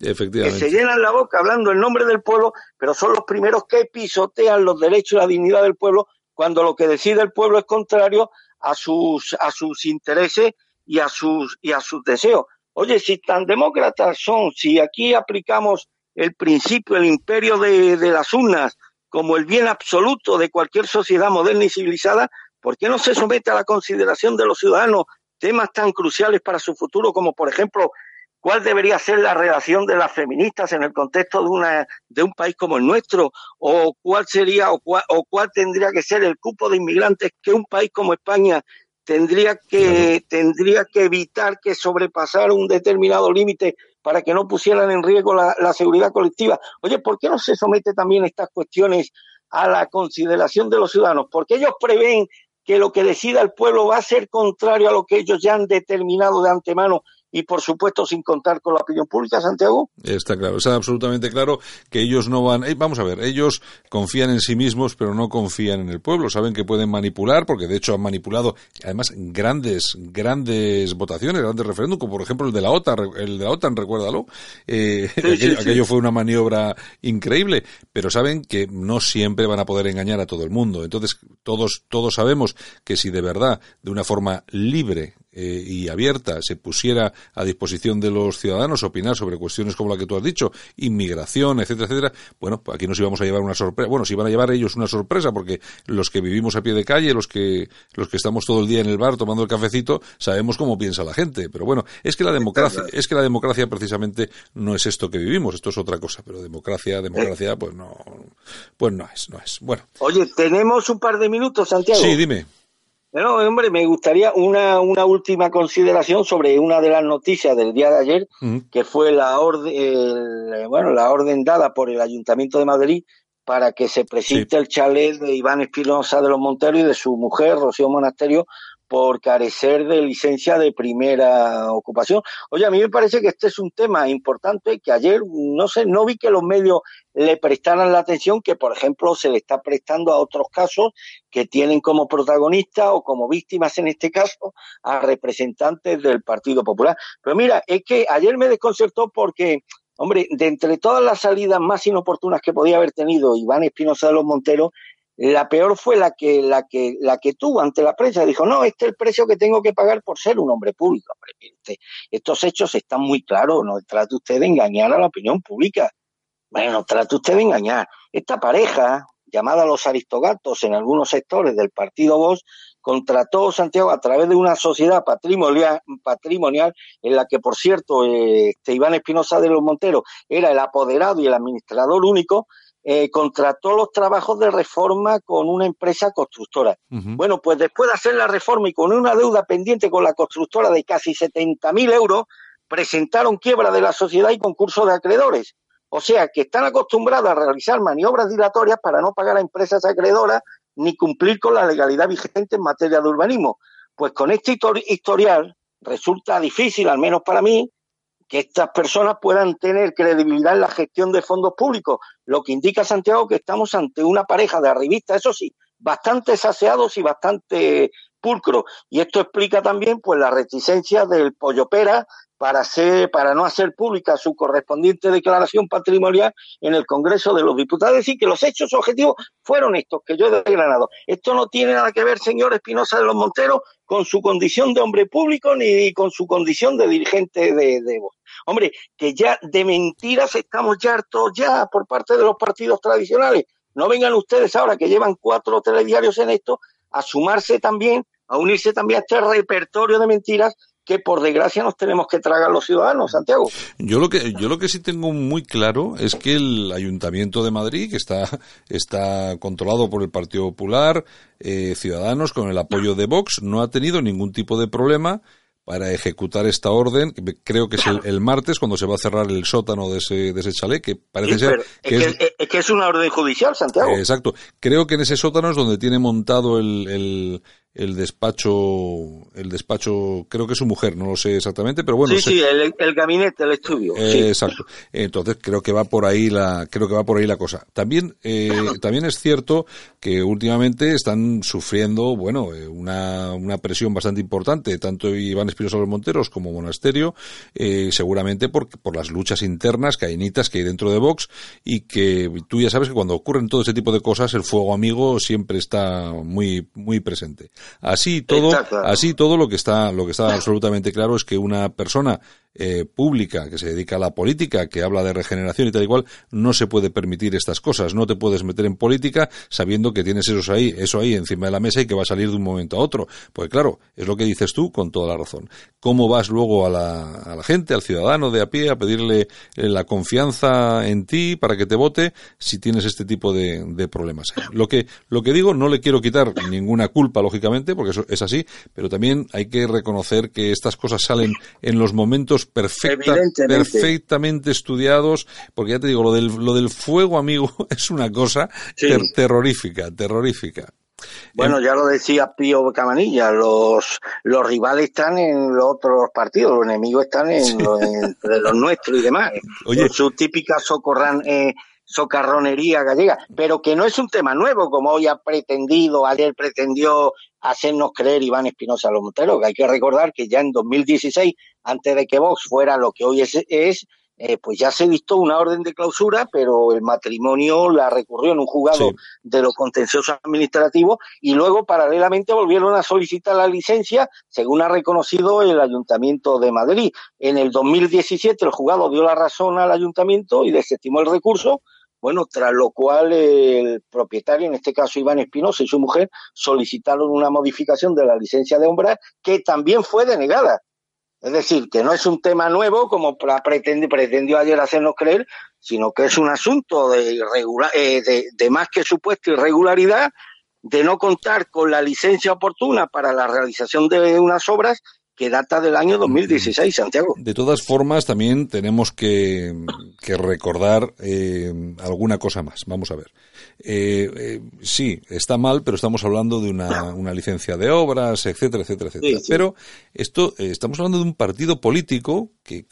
Que se llenan la boca hablando en nombre del pueblo, pero son los primeros que pisotean los derechos y la dignidad del pueblo cuando lo que decide el pueblo es contrario a sus, a sus intereses y a sus, y a sus deseos. Oye, si tan demócratas son, si aquí aplicamos el principio, el imperio de, de las urnas, como el bien absoluto de cualquier sociedad moderna y civilizada, ¿por qué no se somete a la consideración de los ciudadanos temas tan cruciales para su futuro como, por ejemplo, cuál debería ser la relación de las feministas en el contexto de, una, de un país como el nuestro, o cuál sería o cuál, o cuál tendría que ser el cupo de inmigrantes que un país como España tendría que, tendría que evitar que sobrepasara un determinado límite para que no pusieran en riesgo la, la, seguridad colectiva. Oye, ¿por qué no se somete también estas cuestiones a la consideración de los ciudadanos? Porque ellos prevén que lo que decida el pueblo va a ser contrario a lo que ellos ya han determinado de antemano y por supuesto sin contar con la opinión pública, Santiago. Está claro, está absolutamente claro que ellos no van, eh, vamos a ver, ellos confían en sí mismos, pero no confían en el pueblo, saben que pueden manipular, porque de hecho han manipulado además grandes, grandes votaciones, grandes referéndums, como por ejemplo el de la OTAN, el de la OTAN, recuérdalo, eh, aquello, fue una maniobra increíble, pero saben que no siempre van a poder engañar a todo el mundo. Entonces, todos, todos sabemos que si de verdad, de una forma libre, eh, y abierta se pusiera a disposición de los ciudadanos opinar sobre cuestiones como la que tú has dicho, inmigración, etcétera, etcétera, bueno, pues aquí nos íbamos a llevar una sorpresa. Bueno, si van a llevar ellos una sorpresa, porque los que vivimos a pie de calle, los que, los que estamos todo el día en el bar tomando el cafecito, sabemos cómo piensa la gente. Pero bueno, es que la democracia, es que la democracia precisamente no es esto que vivimos, esto es otra cosa, pero democracia, democracia, pues no, pues no es, no es. Bueno. Oye, tenemos un par de minutos, Santiago. Sí, dime. No, hombre, me gustaría una, una última consideración sobre una de las noticias del día de ayer, que fue la orden, bueno, la orden dada por el Ayuntamiento de Madrid para que se presente el chalet de Iván Espinosa de los Monteros y de su mujer, Rocío Monasterio, por carecer de licencia de primera ocupación. Oye, a mí me parece que este es un tema importante que ayer, no sé, no vi que los medios le prestaran la atención que, por ejemplo, se le está prestando a otros casos que tienen como protagonistas o como víctimas, en este caso, a representantes del Partido Popular. Pero mira, es que ayer me desconcertó porque Hombre, de entre todas las salidas más inoportunas que podía haber tenido Iván Espinosa de los Monteros, la peor fue la que, la que, la que tuvo ante la prensa. Dijo, no, este es el precio que tengo que pagar por ser un hombre público. Estos hechos están muy claros. No trate usted de engañar a la opinión pública. Bueno, trate usted de engañar. Esta pareja, llamada los aristogatos en algunos sectores del partido Vox, contrató Santiago a través de una sociedad patrimonial, patrimonial en la que, por cierto, este Iván Espinosa de los Monteros era el apoderado y el administrador único, eh, contrató los trabajos de reforma con una empresa constructora. Bueno, pues después de hacer la reforma y con una deuda pendiente con la constructora de casi 70.000 euros, presentaron quiebra de la sociedad y concurso de acreedores. O sea, que están acostumbrados a realizar maniobras dilatorias para no pagar a empresas acreedoras ni cumplir con la legalidad vigente en materia de urbanismo. Pues con este historial resulta difícil, al menos para mí, que estas personas puedan tener credibilidad en la gestión de fondos públicos, lo que indica Santiago que estamos ante una pareja de arribistas, eso sí, bastante saciados y bastante pulcros. Y esto explica también pues la reticencia del Pollo Pera para, hacer, para no hacer pública su correspondiente declaración patrimonial en el Congreso de los Diputados. Es decir, que los hechos objetivos fueron estos que yo he desgranado. Esto no tiene nada que ver, señor Espinosa de los Monteros, con su condición de hombre público ni con su condición de dirigente de, de voz. Hombre, que ya de mentiras estamos ya hartos ya por parte de los partidos tradicionales. No vengan ustedes ahora que llevan cuatro telediarios en esto a sumarse también, a unirse también a este repertorio de mentiras que por desgracia nos tenemos que tragar los ciudadanos, Santiago. Yo lo que yo lo que sí tengo muy claro es que el Ayuntamiento de Madrid, que está está controlado por el Partido Popular, eh, Ciudadanos con el apoyo de Vox, no ha tenido ningún tipo de problema para ejecutar esta orden. Creo que es el, martes cuando se va a cerrar el sótano de ese, de ese chalet, que parece ser que es, es, que es, una orden judicial, Santiago. exacto. Creo que en ese sótano es donde tiene montado el, el despacho, el despacho, creo que es su mujer, no lo sé exactamente, pero bueno. Sí, sí, el, gabinete, el estudio. Eh, exacto. Entonces creo que va por ahí la, creo que va por ahí la cosa. También, eh, también es cierto que últimamente están sufriendo, bueno, eh, una, una presión bastante importante, tanto Iván Espinosa los Monteros como Monasterio, seguramente por, por las luchas internas, cainitas que hay dentro de Vox y que tú ya sabes que cuando ocurren todo ese tipo de cosas, el fuego amigo siempre está muy, muy presente. Así todo, así todo lo que está, lo que está absolutamente claro es que una persona eh, pública que se dedica a la política, que habla de regeneración y tal igual, no se puede permitir estas cosas. No te puedes meter en política sabiendo que tienes eso ahí, eso ahí encima de la mesa y que va a salir de un momento a otro. Pues claro, es lo que dices tú con toda la razón. ¿Cómo vas luego a la, a la gente, al ciudadano de a pie, a pedirle eh, la confianza en ti para que te vote si tienes este tipo de, de problemas? Lo que, lo que digo, no le quiero quitar ninguna culpa, lógicamente, porque eso es así, pero también hay que reconocer que estas cosas salen en los momentos perfectamente estudiados, porque ya te digo, lo del, lo del fuego, amigo, es una cosa terrorífica, terrorífica. Bueno, ya lo decía Pío Camanilla, los, los rivales están en los otros partidos, los enemigos están en, los, entre los nuestros y demás. Oye. su típica socorran, eh, socarronería gallega, pero que no es un tema nuevo, como hoy ha pretendido, ayer pretendió hacernos creer Iván Espinosa Montero, que hay que recordar que ya en 2016, antes de que Vox fuera lo que hoy es, es eh, pues ya se dictó una orden de clausura, pero el matrimonio la recurrió en un juzgado de los contenciosos administrativos y luego paralelamente volvieron a solicitar la licencia, según ha reconocido el Ayuntamiento de Madrid. En el 2017 el juzgado dio la razón al Ayuntamiento y desestimó el recurso, bueno, tras lo cual el propietario, en este caso Iván Espinosa y su mujer, solicitaron una modificación de la licencia de obra que también fue denegada. Es decir, que no es un tema nuevo como pretendió ayer hacernos creer, sino que es un asunto de, eh, de, de más que supuesta irregularidad, de no contar con la licencia oportuna para la realización de unas obras que data del año 2016, Santiago. De todas formas, también tenemos que, recordar eh, alguna cosa más. Vamos a ver. Eh, eh, sí, está mal, pero estamos hablando de una, una licencia de obras, etcétera, etcétera, etcétera. Pero esto, estamos hablando de un partido político que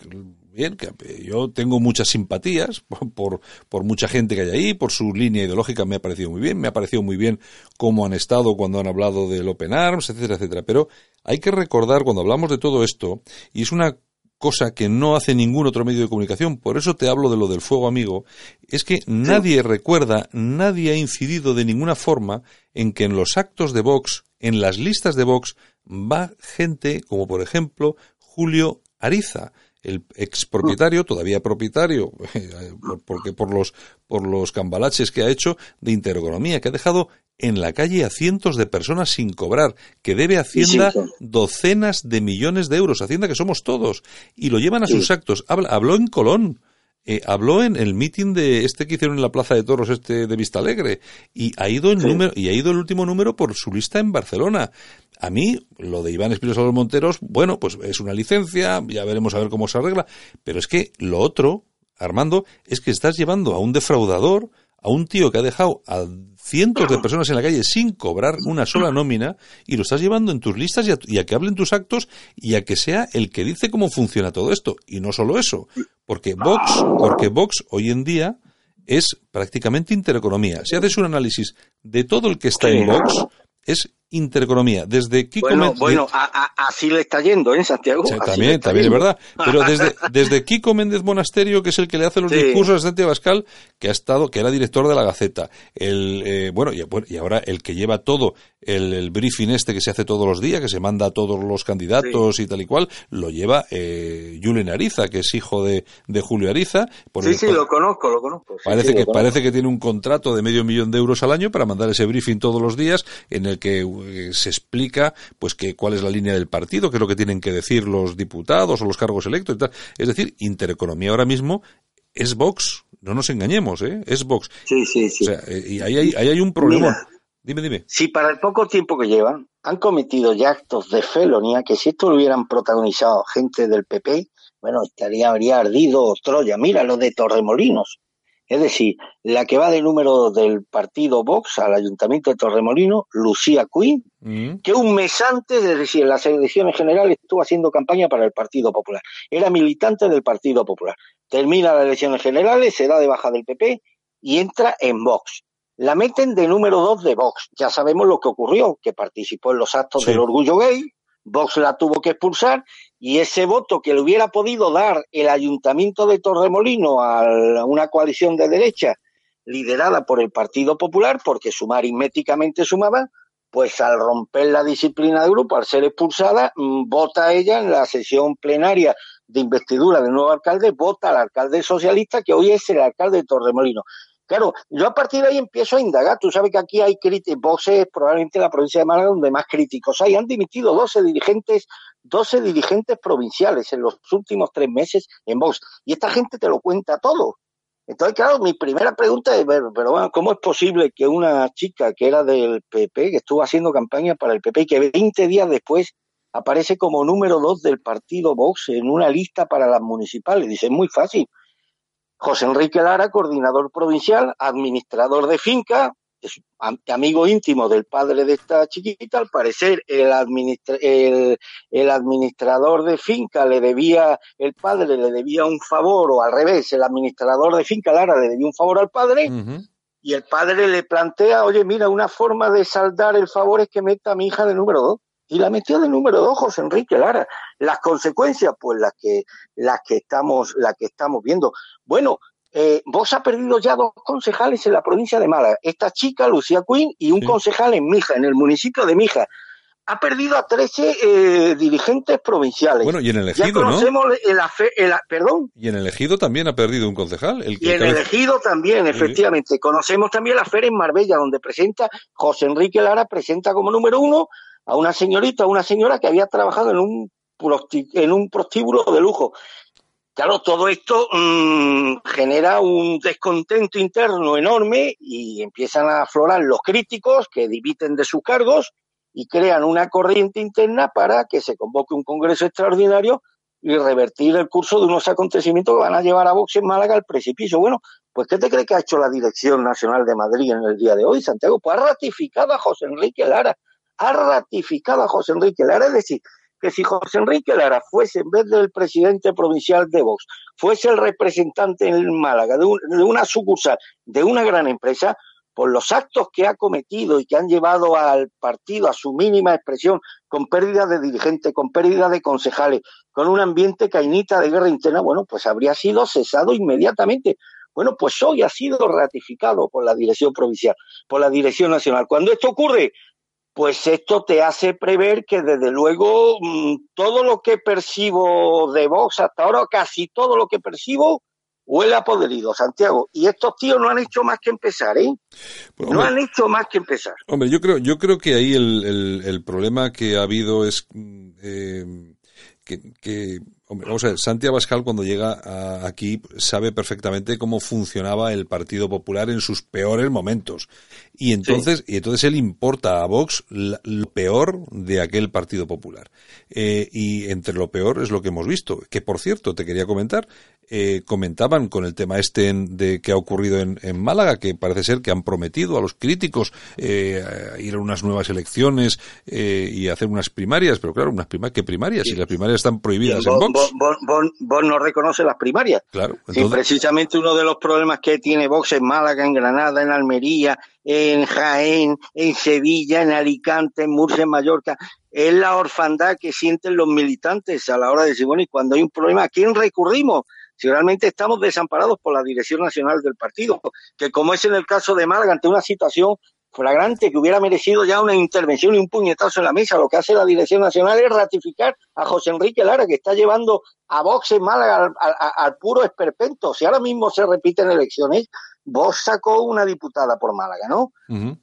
bien, que yo tengo muchas simpatías por, por, mucha gente que hay ahí, por su línea ideológica me ha parecido muy bien, me ha parecido muy bien cómo han estado cuando han hablado del Open Arms, etcétera, etcétera. Pero hay que recordar cuando hablamos de todo esto, y es una cosa que no hace ningún otro medio de comunicación, por eso te hablo de lo del fuego amigo, es que nadie recuerda, nadie ha incidido de ninguna forma en que en los actos de Vox, en las listas de Vox, va gente como por ejemplo Julio Ariza, el expropietario, todavía propietario, porque por los, por los cambalaches que ha hecho de intereconomía, que ha dejado en la calle a cientos de personas sin cobrar, que debe Hacienda docenas de millones de euros, Hacienda que somos todos, y lo llevan a sus actos. habló en Colón, eh, habló en el mitin de este que hicieron en la Plaza de Toros este de Vista Alegre y ha ido el número y ha ido el último número por su lista en Barcelona. A mí, lo de Iván Espinosa los Monteros, bueno, pues es una licencia, ya veremos a ver cómo se arregla, pero es que lo otro, Armando, es que estás llevando a un defraudador, a un tío que ha dejado a cientos de personas en la calle sin cobrar una sola nómina y lo estás llevando en tus listas y a, y a, que hablen tus actos y a que sea el que dice cómo funciona todo esto. Y no solo eso, porque Vox, porque Vox hoy en día es prácticamente intereconomía. Si haces un análisis de todo el que está en Vox, es intereconomía. Desde Kiko bueno, bueno así le está yendo, ¿eh, Santiago? también, también es verdad. Pero desde, desde Kiko Méndez Monasterio, que es el que le hace los discursos a Santiago Bascal, que ha estado, que era director de la Gaceta. El, eh, bueno, y, y, ahora el que lleva todo, el, briefing este que se hace todos los días, que se manda a todos los candidatos y tal y cual, lo lleva eh, Julen Ariza, que es hijo de, de Julio Ariza. sí, sí, lo conozco, lo conozco. parece, que, parece que tiene un contrato de medio millón de euros al año para mandar ese briefing todos los días, en el que eh, se explica pues que cuál es la línea del partido, qué es lo que tienen que decir los diputados o los cargos electos y tal. Es decir, Intereconomía ahora mismo es Vox, no nos engañemos, ¿eh? Es Vox. Sí, sí, sí. O sea, eh, y ahí hay, ahí hay un problema. dime, dime. Si para el poco tiempo que llevan han cometido ya actos de felonía, que si esto lo hubieran protagonizado gente del PP, bueno, estaría, habría ardido Troya. Mira lo de Torremolinos. Es decir, la que va de número del partido Vox al Ayuntamiento de Torremolino, Lucía Quinn, mm. que un mes antes, es decir, en las elecciones generales estuvo haciendo campaña para el Partido Popular. Era militante del Partido Popular. Termina las elecciones generales, se da de baja del PP y entra en Vox. La meten de número dos de Vox. Ya sabemos lo que ocurrió, que participó en los actos del orgullo gay, Vox la tuvo que expulsar y ese voto que le hubiera podido dar el ayuntamiento de Torremolino a una coalición de derecha liderada por el Partido Popular, porque sumar aritméticamente sumaba, pues al romper la disciplina de grupo, al ser expulsada, mm, vota ella en la sesión plenaria de investidura del nuevo alcalde, vota al alcalde socialista, que hoy es el alcalde de Torremolino. Claro, yo a partir de ahí empiezo a indagar. Tú sabes que aquí hay críticos, Vox es probablemente la provincia de Málaga donde más críticos hay. Han dimitido 12 dirigentes, 12 dirigentes provinciales en los últimos tres meses en Vox. Y esta gente te lo cuenta todo. Entonces, claro, mi primera pregunta es, pero, pero bueno, ¿cómo es posible que una chica que era del PP, que estuvo haciendo campaña para el PP y que 20 días después aparece como número dos del partido Vox en una lista para las municipales? Dice, es muy fácil José Enrique Lara, coordinador provincial, administrador de finca, es amigo íntimo del padre de esta chiquita, al parecer el, el, el, administrador de finca le debía, el padre le debía un favor, o al revés, el administrador de finca, Lara, le debía un favor al padre, y el padre le plantea, oye, mira, una forma de saldar el favor es que meta a mi hija de número dos. Y la metió de número dos José Enrique Lara. Las consecuencias, pues las que, las que estamos, las que estamos viendo. Bueno, eh, vos ha perdido ya dos concejales en la provincia de Málaga. Esta chica, Lucía Quinn, y un concejal en Mija, en el municipio de Mija. Ha perdido a 13 eh, dirigentes provinciales. Bueno, y en el ejido, ¿no? perdón. Y en el ejido también ha perdido un concejal. El y en el ejido también, efectivamente. Conocemos también la feria en Marbella, donde presenta José Enrique Lara, presenta como número uno a una señorita, a una señora que había trabajado en un, en un prostíbulo de lujo. Claro, todo esto mmm, genera un descontento interno enorme y empiezan a aflorar los críticos que dividen de sus cargos y crean una corriente interna para que se convoque un congreso extraordinario y revertir el curso de unos acontecimientos que van a llevar a Vox en Málaga al precipicio. Bueno, pues ¿qué te cree que ha hecho la Dirección Nacional de Madrid en el día de hoy, Santiago? Pues ha ratificado a José Enrique Lara, ha ratificado a José Enrique Lara, es decir, que si José Enrique Lara fuese, en vez del presidente provincial de Vox, fuese el representante en Málaga de, una sucursal de una gran empresa, por los actos que ha cometido y que han llevado al partido a su mínima expresión, con pérdida de dirigentes, con pérdida de concejales, con un ambiente cainita de guerra interna, bueno, pues habría sido cesado inmediatamente. Bueno, pues hoy ha sido ratificado por la dirección provincial, por la dirección nacional. Cuando esto ocurre, pues esto te hace prever que desde luego mm, todo lo que percibo de Vox hasta ahora, casi todo lo que percibo, huele a podrido, Santiago. Y estos tíos no han hecho más que empezar, ¿eh? Pues, no han hecho más que empezar. Hombre, yo creo, yo creo que ahí el, el, problema que ha habido es mm, eh, que, que Hombre, vamos a ver, Santi Abascal cuando llega aquí sabe perfectamente cómo funcionaba el Partido Popular en sus peores momentos. Y entonces, y entonces él importa a Vox lo peor de aquel Partido Popular. Eh, y entre lo peor es lo que hemos visto. Que por cierto, te quería comentar, eh, comentaban con el tema este de que ha ocurrido en, Málaga, que parece ser que han prometido a los críticos eh, ir a unas nuevas elecciones y hacer unas primarias, pero claro, unas primarias, ¿qué primarias? Si las primarias están prohibidas en Vox vos, no reconoces las primarias. Claro. precisamente uno de los problemas que tiene Vox en Málaga, en Granada, en Almería, en Jaén, en Sevilla, en Alicante, en Murcia, en Mallorca, es la orfandad que sienten los militantes a la hora de decir, bueno, y cuando hay un problema, ¿a quién recurrimos? Si realmente estamos desamparados por la Dirección Nacional del Partido, que como es en el caso de Málaga, ante una situación flagrante que hubiera merecido ya una intervención y un puñetazo en la mesa. Lo que hace la Dirección Nacional es ratificar a José Enrique Lara, que está llevando a Vox en Málaga al, puro esperpento. Si ahora mismo se repiten elecciones, Vox sacó una diputada por Málaga, ¿no?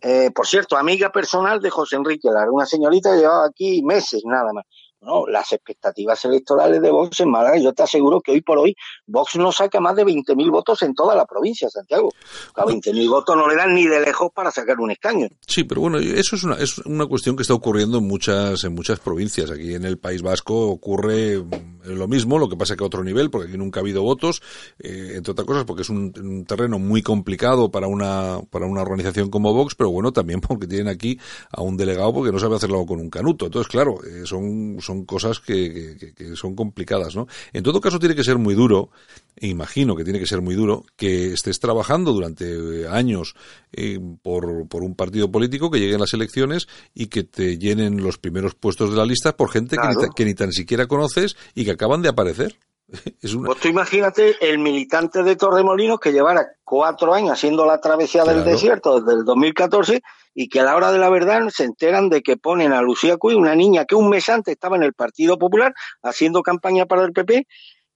Eh, por cierto, amiga personal de José Enrique Lara, una señorita que llevaba aquí meses nada más. No, las expectativas electorales de Vox en Málaga, yo te aseguro que hoy por hoy Vox no saca más de 20.000 votos en toda la provincia, Santiago. A 20.000 votos no le dan ni de lejos para sacar un escaño. Sí, pero bueno, eso es una, es una cuestión que está ocurriendo en muchas, en muchas provincias. Aquí en el País Vasco ocurre lo mismo, lo que pasa que a otro nivel, porque aquí nunca ha habido votos, eh, entre otras cosas porque es un, un, terreno muy complicado para una, para una organización como Vox, pero bueno, también porque tienen aquí a un delegado porque no sabe hacerlo con un canuto. Entonces, claro, eh, son son cosas que, son complicadas, ¿no? En todo caso tiene que ser muy duro, e imagino que tiene que ser muy duro, que estés trabajando durante eh, años eh, por, por, un partido político, que lleguen las elecciones y que te llenen los primeros puestos de la lista por gente que, ni, tan siquiera conoces y que acaban de aparecer. Es Pues tú imagínate el militante de Torremolinos que llevara cuatro años haciendo la travesía del desierto desde el 2014 y que a la hora de la verdad se enteran de que ponen a Lucía Cuy, una niña que un mes antes estaba en el Partido Popular haciendo campaña para el PP,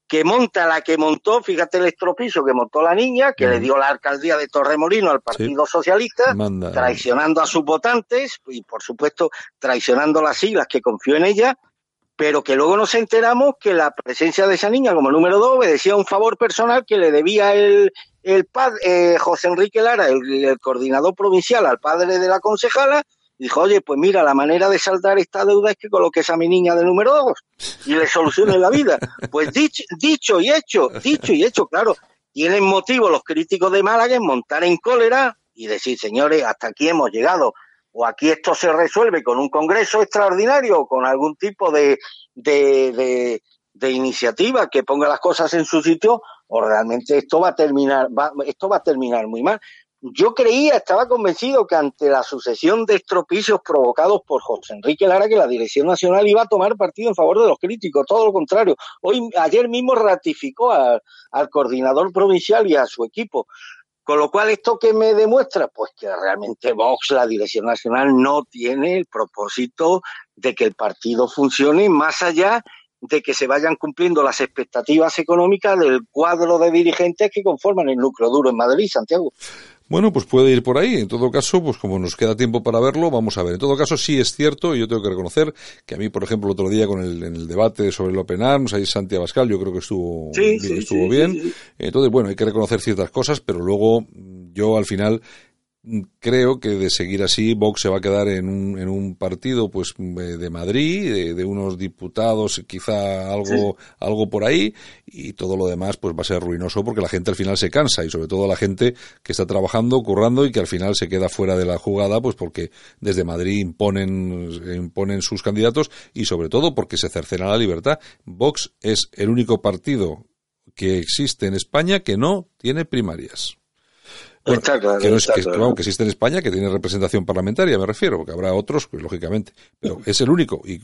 que monta la que montó, fíjate el estropizo que montó la niña, que le dio la alcaldía de Torremolino al Partido Socialista, traicionando a sus votantes y por supuesto traicionando las siglas que confió en ella, pero que luego nos enteramos que la presencia de esa niña como número dos obedecía un favor personal que le debía el, el padre, eh, José Enrique Lara, el, coordinador provincial, al padre de la concejala, dijo, oye, pues mira, la manera de saldar esta deuda es que coloques a mi niña de número dos y le solucione la vida. Pues dicho, dicho y hecho, dicho y hecho, claro, tienen motivo los críticos de Málaga en montar en cólera y decir, señores, hasta aquí hemos llegado, o aquí esto se resuelve con un congreso extraordinario o con algún tipo de, de, iniciativa que ponga las cosas en su sitio, o realmente esto va a terminar, va, esto va a terminar muy mal. Yo creía, estaba convencido que ante la sucesión de estropicios provocados por José Enrique Lara, que la Dirección Nacional iba a tomar partido en favor de los críticos, todo lo contrario. Hoy, ayer mismo ratificó al coordinador provincial y a su equipo. Con lo cual, ¿esto qué me demuestra? Pues que realmente Vox, la Dirección Nacional, no tiene el propósito de que el partido funcione más allá de que se vayan cumpliendo las expectativas económicas del cuadro de dirigentes que conforman el núcleo duro en Madrid, Santiago. Bueno, pues puede ir por ahí. En todo caso, pues como nos queda tiempo para verlo, vamos a ver. En todo caso, sí es cierto, y yo tengo que reconocer que a mí, por ejemplo, el otro día con el, en el debate sobre el Open Arms, ahí Santiago Abascal, yo creo que estuvo, estuvo bien. Entonces, bueno, hay que reconocer ciertas cosas, pero luego yo al final creo que de seguir así Vox se va a quedar en un, en un partido pues de Madrid de, unos diputados quizá algo algo por ahí y todo lo demás pues va a ser ruinoso porque la gente al final se cansa y sobre todo la gente que está trabajando currando y que al final se queda fuera de la jugada pues porque desde Madrid imponen imponen sus candidatos y sobre todo porque se cercena la libertad. Vox es el único partido que existe en España que no tiene primarias que, no es, que, que, existe en España, que tiene representación parlamentaria, me refiero, porque habrá otros, pues, lógicamente, pero es el único. Y,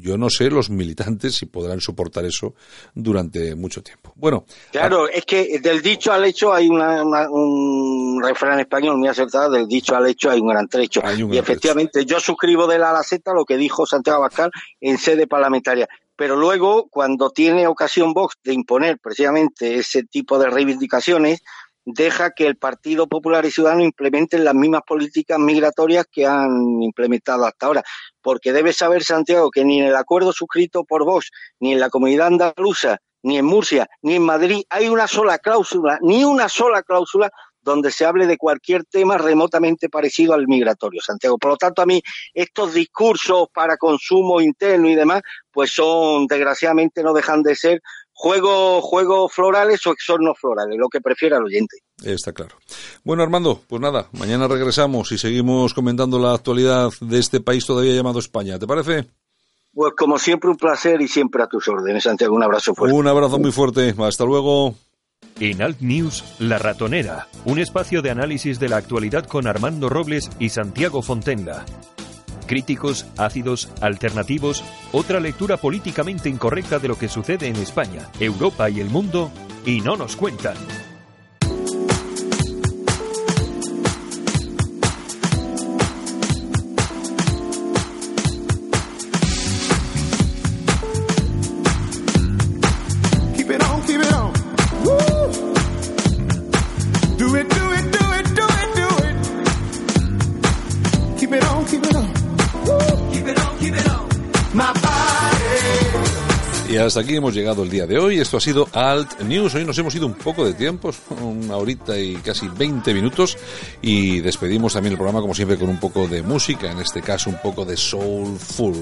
yo no sé los militantes si podrán soportar eso durante mucho tiempo. Bueno. Claro, es que del dicho al hecho hay un refrán español muy acertado, del dicho al hecho hay un gran trecho. y efectivamente, yo suscribo de la a la Z lo que dijo Santiago Abascal en sede parlamentaria pero luego cuando tiene ocasión Vox de imponer precisamente ese tipo de reivindicaciones, deja que el Partido Popular y Ciudadano implementen las mismas políticas migratorias que han implementado hasta ahora. Porque debe saber Santiago que ni en el acuerdo suscrito por Vox, ni en la comunidad andaluza, ni en Murcia, ni en Madrid hay una sola cláusula, ni una sola cláusula donde se hable de cualquier tema remotamente parecido al migratorio, Santiago. Por lo tanto, a mí estos discursos para consumo interno y demás, pues son, desgraciadamente, no dejan de ser juego, juego florales o exornos florales, lo que prefiera el oyente. Está claro. Bueno, Armando, pues nada, mañana regresamos y seguimos comentando la actualidad de este país todavía llamado España. ¿Te parece? Pues como siempre un placer y siempre a tus órdenes, Santiago. Un abrazo fuerte. Un abrazo muy fuerte. Hasta luego. En Alt News, La Ratonera, un espacio de análisis de la actualidad con Armando Robles y Santiago Fontenga críticos, ácidos, alternativos, otra lectura políticamente incorrecta de lo que sucede en España, Europa y el mundo, y no nos cuentan. Hasta aquí hemos llegado el día de hoy. Esto ha sido Alt News. Hoy nos hemos ido un poco de tiempo, una horita y casi 20 minutos. Y despedimos también el programa, como siempre, con un poco de música, en este caso un poco de soulful.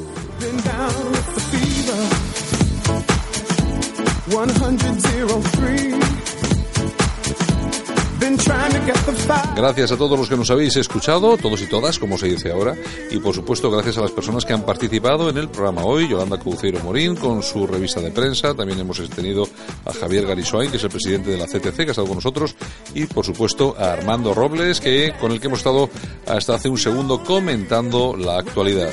Gracias a todos los que nos habéis escuchado, todos y todas, como se dice ahora, y por supuesto gracias a las personas que han participado en el programa hoy, Yolanda Cruceiro Morín con su revista de prensa, también hemos tenido a Javier Garisoain, que es el presidente de la CTC, que ha estado con nosotros, y por supuesto a Armando Robles, que con el que hemos estado hasta hace un segundo comentando la actualidad.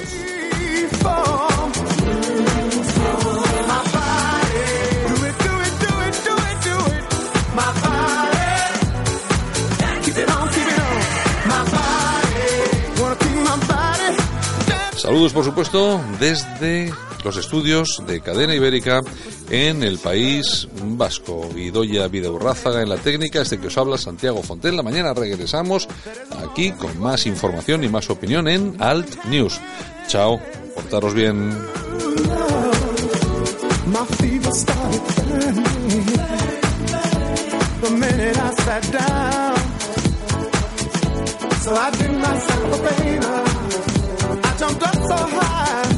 Saludos, por supuesto, desde los estudios de Cadena Ibérica en el País Vasco. Idoya Videurrázaga en la técnica, este que os habla Santiago La Mañana regresamos aquí con más información y más opinión en Alt News. Chao, portaros bien. Jumped up so high